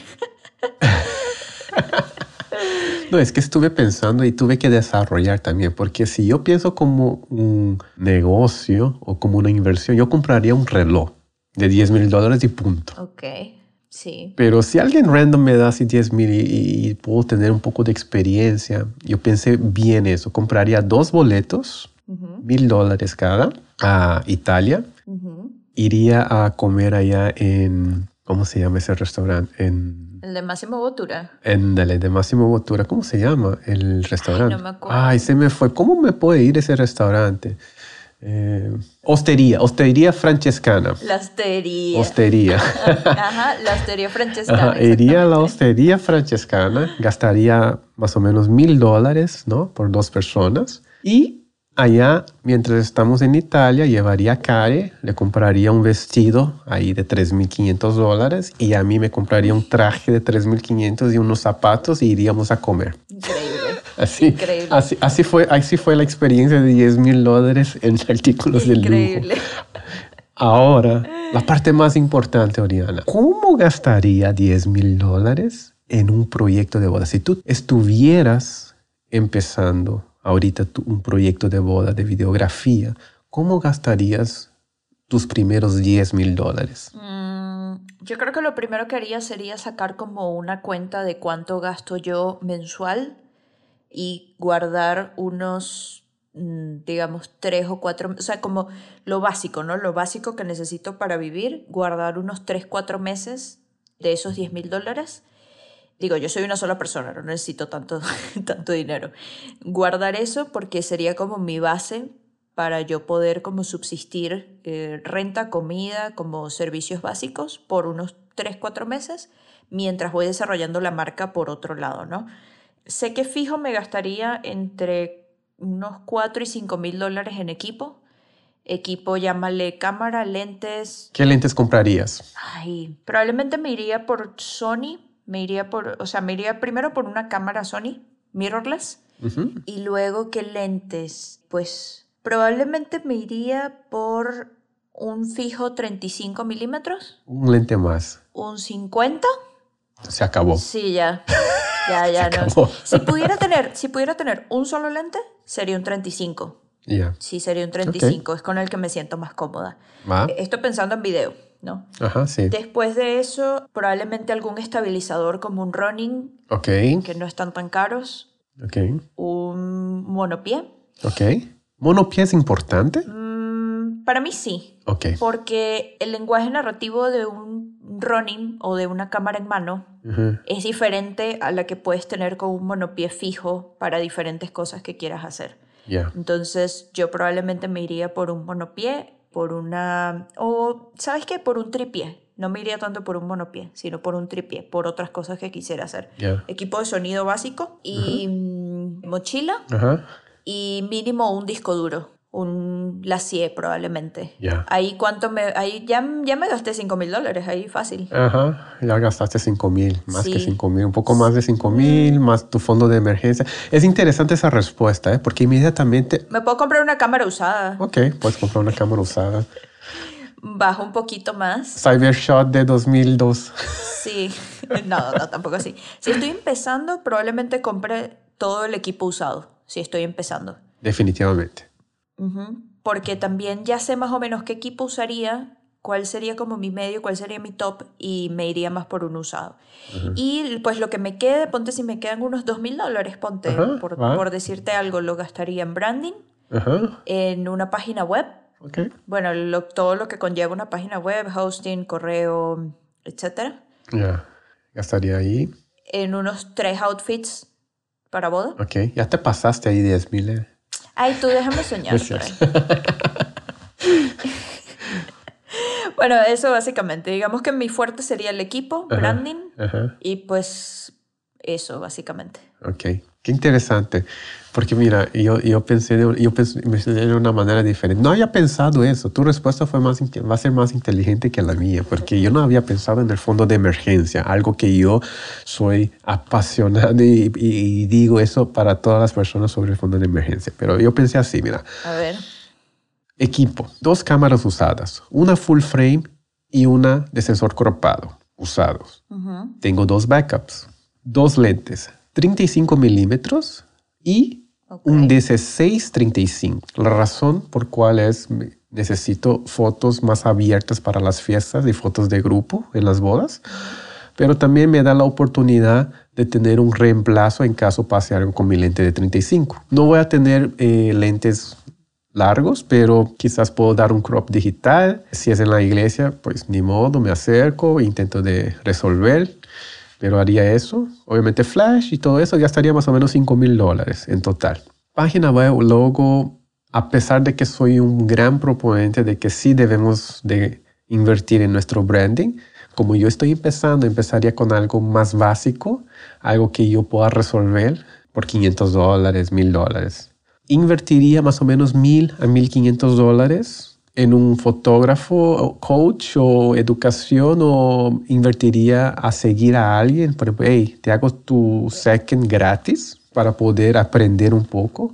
No, es que estuve pensando y tuve que desarrollar también, porque si yo pienso como un negocio o como una inversión, yo compraría un reloj de 10 mil dólares y punto. Ok, sí. Pero si alguien random me da así 10 mil y, y puedo tener un poco de experiencia, yo pensé bien eso. Compraría dos boletos, mil dólares cada, a Italia. Iría a comer allá en, ¿cómo se llama ese restaurante? En, El de Máximo Botura. en el de Máximo Bottura. ¿Cómo se llama el restaurante? no me acuerdo. Ay, se me fue. ¿Cómo me puede ir ese restaurante? Eh, hostería, Hostería Francescana. La hostería. Hostería. Ajá, la hostería francescana. Ajá, iría a la hostería francescana, gastaría más o menos mil dólares, ¿no? Por dos personas. Y allá, mientras estamos en Italia, llevaría a Care, le compraría un vestido ahí de 3.500 dólares y a mí me compraría un traje de 3.500 y unos zapatos y iríamos a comer. Increíble. Así, Increíble. así, así, fue, así fue la experiencia de 10 mil dólares en artículos de lujo. Increíble. Ahora, la parte más importante, Oriana. ¿Cómo gastaría 10 mil dólares en un proyecto de boda? Si tú estuvieras empezando ahorita un proyecto de boda, de videografía, ¿cómo gastarías tus primeros 10 mil dólares? Mm, yo creo que lo primero que haría sería sacar como una cuenta de cuánto gasto yo mensual y guardar unos, mm, digamos, tres o cuatro, o sea, como lo básico, ¿no? Lo básico que necesito para vivir, guardar unos tres, cuatro meses de esos 10 mil dólares. Digo, yo soy una sola persona, no necesito tanto, tanto dinero. Guardar eso porque sería como mi base para yo poder como subsistir eh, renta, comida, como servicios básicos por unos 3, 4 meses mientras voy desarrollando la marca por otro lado, ¿no? Sé que fijo me gastaría entre unos 4 y 5 mil dólares en equipo. Equipo, llámale cámara, lentes. ¿Qué lentes comprarías? Ay, probablemente me iría por Sony. Me iría por, o sea, me iría primero por una cámara Sony, mirrorless. Y luego, ¿qué lentes? Pues probablemente me iría por un fijo 35 milímetros. Un lente más. Un 50. Se acabó. Sí, ya. Ya, ya, no. Si pudiera, tener, si pudiera tener un solo lente, sería un 35. Ya. Sí, sería un 35. Es con el que me siento más cómoda. Estoy pensando en video, ¿no? Ajá, sí. Después de eso, probablemente algún estabilizador como un running. Ok. Que no están tan caros. Ok. Un monopié. Ok. ¿Monopié es importante? Mm, para mí sí. Porque el lenguaje narrativo de un running o de una cámara en mano es diferente a la que puedes tener con un monopié fijo para diferentes cosas que quieras hacer. Entonces yo probablemente me iría por un monopié, por una... o, ¿sabes qué? Por un tripié. No me iría tanto por un monopié, sino por un tripié, por otras cosas que quisiera hacer. Equipo de sonido básico y mm, mochila y mínimo un disco duro un Lacier probablemente. Ahí cuánto me, ahí ya, ya me gasté 5 mil dólares, ahí fácil. Ajá, ya gastaste 5 mil, más que 5 mil, un poco más de 5 mil, más tu fondo de emergencia. Es interesante esa respuesta, ¿eh? porque inmediatamente... Me puedo comprar una cámara usada. Ok, puedes comprar una cámara usada. Bajo un poquito más. Cybershot de 2002. Sí, no, no, tampoco así. Si estoy empezando, probablemente compre todo el equipo usado, si estoy empezando. Definitivamente. Porque también ya sé más o menos qué equipo usaría, cuál sería como mi medio, cuál sería mi top y me iría más por un usado. Y pues lo que me quede, ponte si me quedan unos dos mil dólares, ponte, por, por, decirte algo, lo gastaría en branding, en una página web. Bueno, todo lo que conlleva una página web, hosting, correo, etc. Ya, gastaría ahí. En unos tres outfits para boda. Ok, ya te pasaste ahí 10 mil. Ay, tú déjame soñar. bueno, eso básicamente. Digamos que mi fuerte sería el equipo, branding, y pues eso, básicamente. Ok, qué interesante. Porque mira, yo, yo, pensé, de, yo pensé de una manera diferente. No había pensado eso. Tu respuesta fue más, va a ser más inteligente que la mía, porque yo no había pensado en el fondo de emergencia, algo que yo soy apasionado y, y, digo eso para todas las personas sobre el fondo de emergencia. Pero yo pensé así, mira. A ver. Equipo, dos cámaras usadas, una full frame y una de sensor cropado usados. Tengo dos backups, dos lentes, 35 milímetros y un 1635. La razón por cual es necesito fotos más abiertas para las fiestas y fotos de grupo en las bodas, pero también me da la oportunidad de tener un reemplazo en caso pase algo con mi lente de 35. No voy a tener eh, lentes largos, pero quizás puedo dar un crop digital. Si es en la iglesia, pues ni modo, me acerco, intento de resolver pero haría eso. Obviamente Flash y todo eso gastaría más o menos 5 mil dólares en total. Página web, logo, a pesar de que soy un gran proponente de que sí debemos de invertir en nuestro branding, como yo estoy empezando, empezaría con algo más básico, algo que yo pueda resolver por 500 dólares, 1000 dólares. Invertiría más o menos 1000 a 1500 dólares en un fotógrafo, coach o educación o invertiría a seguir a alguien? Por ejemplo, hey, te hago tu second gratis para poder aprender un poco.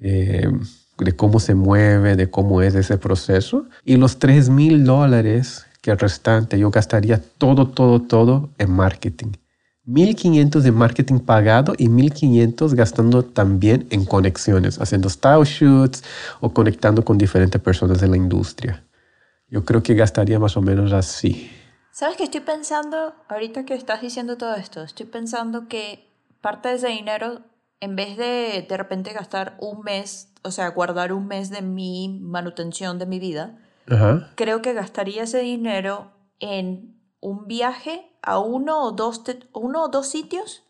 Eh, de cómo se mueve, de cómo es ese proceso. Y los 3 mil dólares que el restante yo gastaría todo, todo, todo en marketing. 1500 de marketing pagado y 1500 gastando también en conexiones, haciendo style shoots o conectando con diferentes personas de la industria. Yo creo que gastaría más o menos así. ¿Sabes qué estoy pensando? Ahorita que estás diciendo todo esto, estoy pensando que parte de ese dinero, en vez de de repente gastar un mes, o sea, guardar un mes de mi manutención de mi vida, creo que gastaría ese dinero en un viaje a uno o dos, uno o dos sitios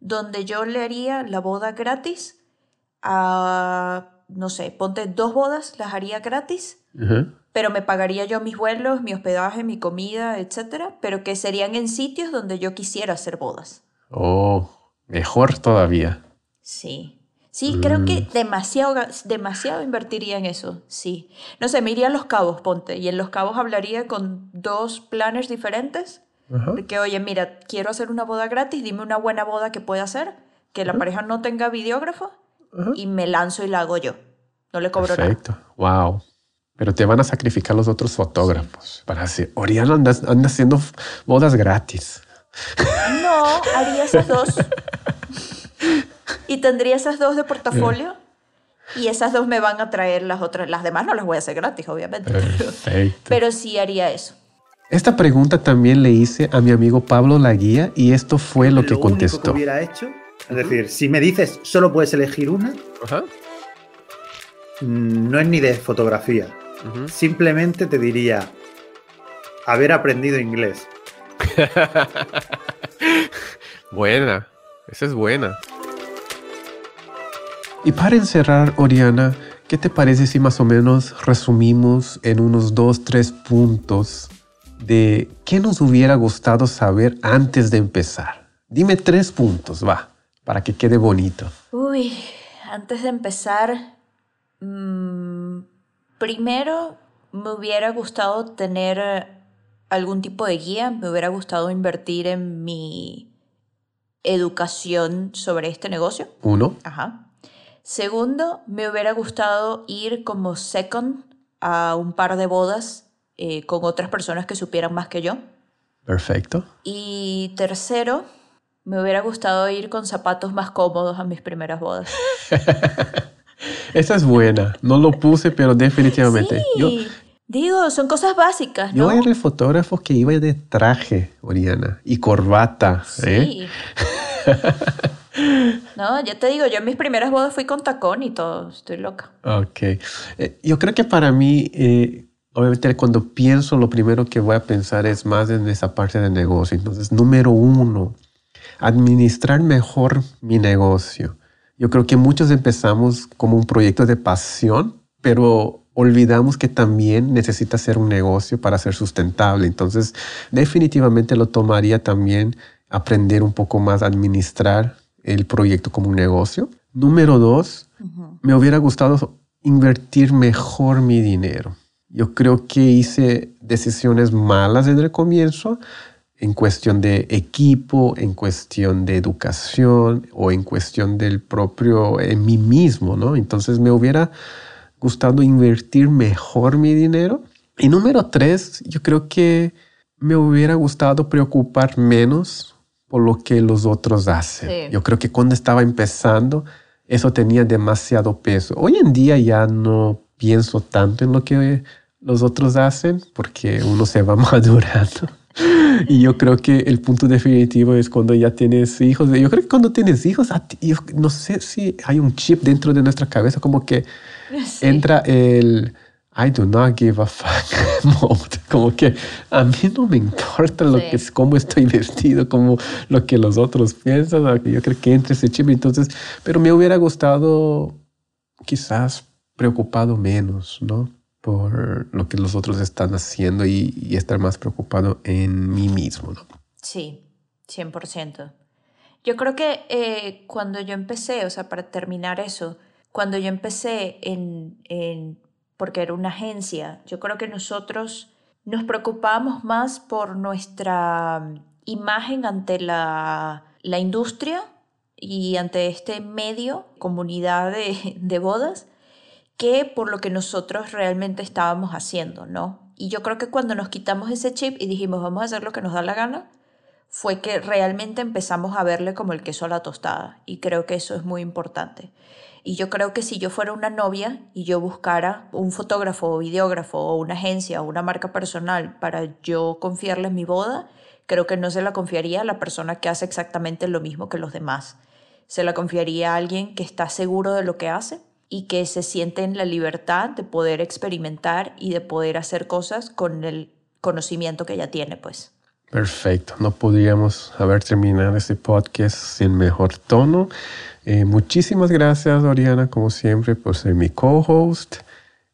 donde yo le haría la boda gratis a, no sé, ponte dos bodas, las haría gratis, pero me pagaría yo mis vuelos, mi hospedaje, mi comida, etcétera, pero que serían en sitios donde yo quisiera hacer bodas. Oh, mejor todavía. Sí. Sí, creo que mm. demasiado, demasiado invertiría en eso, sí. No sé, me iría a Los Cabos, ponte, y en Los Cabos hablaría con dos planners diferentes que, oye, mira, quiero hacer una boda gratis, dime una buena boda que pueda hacer, que la pareja no tenga videógrafo y me lanzo y la hago yo. No le cobro Perfecto. Wow. Pero te van a sacrificar los otros fotógrafos para decir, Oriana anda, anda haciendo bodas gratis. No, haría esas dos. y tendría esas dos de portafolio. Y esas dos me van a traer las otras. Las demás no las voy a hacer gratis, obviamente. Perfecto. pero sí haría eso. Esta pregunta también le hice a mi amigo Pablo Laguía y esto fue lo, que contestó. Único que hubiera hecho, es decir, si me dices solo puedes elegir una, mm, no es ni de fotografía. Simplemente te diría haber aprendido inglés. buena, esa es buena. Y para encerrar, Oriana, ¿qué te parece si más o menos resumimos en unos dos, tres puntos de qué nos hubiera gustado saber antes de empezar. Dime tres puntos, va, para que quede bonito. Uy, antes de empezar, mm, primero me hubiera gustado tener algún tipo de guía, me hubiera gustado invertir en mi educación sobre este negocio. Uno. Ajá. Segundo, me hubiera gustado ir como second a un par de bodas eh, con otras personas que supieran más que yo. Perfecto. Y tercero, me hubiera gustado ir con zapatos más cómodos a mis primeras bodas. Esa es buena. No lo puse, pero definitivamente. Sí. Digo, son cosas básicas, ¿no? Yo era el fotógrafo que iba de traje, Oriana, y corbata. ¿eh? No, ya te digo, yo en mis primeras bodas fui con tacón y todo. Estoy loca. Ok. Eh, yo creo que para mí, obviamente cuando pienso, lo primero que voy a pensar es más en esa parte de negocio. Entonces, número uno, administrar mejor mi negocio. Yo creo que muchos empezamos como un proyecto de pasión, pero olvidamos que también necesita ser un negocio para ser sustentable. Entonces, definitivamente lo tomaría también aprender un poco más a administrar el proyecto como un negocio. Número dos, me hubiera gustado invertir mejor mi dinero. Yo creo que hice decisiones malas desde el comienzo en cuestión de equipo, en cuestión de educación o en cuestión del propio, en mí mismo, ¿no? Entonces me hubiera gustado invertir mejor mi dinero. Y número tres, yo creo que me hubiera gustado preocupar menos por lo que los otros hacen. Yo creo que cuando estaba empezando, eso tenía demasiado peso. Hoy en día ya no pienso tanto en lo que los otros hacen porque uno se va madurando. Y yo creo que el punto definitivo es cuando ya tienes hijos. Yo creo que cuando tienes hijos, yo no sé si hay un chip dentro de nuestra cabeza como que entra el I do not give a fuck mode. Como que a mí no me importa lo que es, cómo estoy vestido, como lo que los otros piensan. Yo creo que entra ese chip. Entonces, pero me hubiera gustado quizás preocupado menos, ¿no? por lo que los otros están haciendo y, estar más preocupado en mí mismo, ¿no? Sí, 100%. Yo creo que eh, cuando yo empecé, o sea, para terminar eso, cuando yo empecé en, en, porque era una agencia, yo creo que nosotros nos preocupábamos más por nuestra imagen ante la, la industria y ante este medio, comunidad de, de bodas, que por lo que nosotros realmente estábamos haciendo, ¿no? Y yo creo que cuando nos quitamos ese chip y dijimos vamos a hacer lo que nos da la gana, fue que realmente empezamos a verle como el queso a la tostada. Y creo que eso es muy importante. Y yo creo que si yo fuera una novia y yo buscara un fotógrafo o videógrafo o una agencia o una marca personal para yo confiarles mi boda, creo que no se la confiaría a la persona que hace exactamente lo mismo que los demás. Se la confiaría a alguien que está seguro de lo que hace y que se siente en la libertad de poder experimentar y de poder hacer cosas con el conocimiento que ya tiene, pues. Perfecto, no podríamos haber terminado este podcast sin mejor tono. Eh, muchísimas gracias, Oriana, como siempre, por ser mi co-host.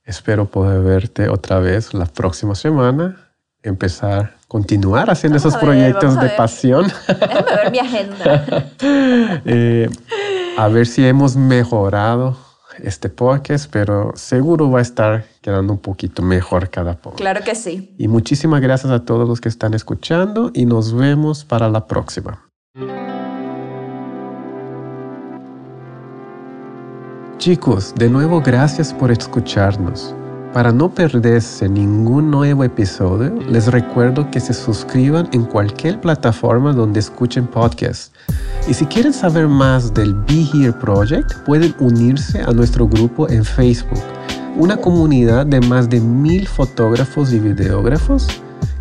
Espero poder verte otra vez la próxima semana. Empezar, continuar haciendo esos proyectos de pasión. Déjame ver mi agenda. Eh, a ver si hemos mejorado este podcast, pero seguro va a estar quedando un poquito mejor cada podcast. Claro que sí. Y muchísimas gracias a todos los que están escuchando y nos vemos para la próxima. Chicos, de nuevo gracias por escucharnos. Para no perderse ningún nuevo episodio, les recuerdo que se suscriban en cualquier plataforma donde escuchen podcasts. Y si quieren saber más del Be Here Project, pueden unirse a nuestro grupo en Facebook, una comunidad de más de mil fotógrafos y videógrafos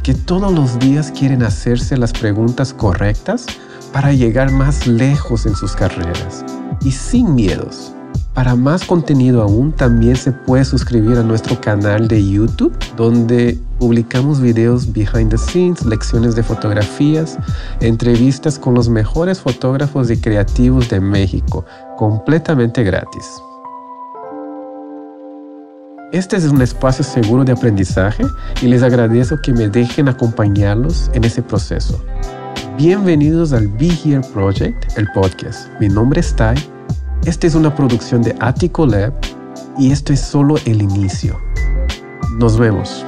que todos los días quieren hacerse las preguntas correctas para llegar más lejos en sus carreras y sin miedos. Para más contenido aún, también se puede suscribir a nuestro canal de YouTube, donde publicamos videos behind the scenes, lecciones de fotografías, entrevistas con los mejores fotógrafos y creativos de México, completamente gratis. Este es un espacio seguro de aprendizaje y les agradezco que me dejen acompañarlos en ese proceso. Bienvenidos al Be Here Project, el podcast. Mi nombre es Tai esta es una producción de Attico Lab y esto es solo el inicio. Nos vemos.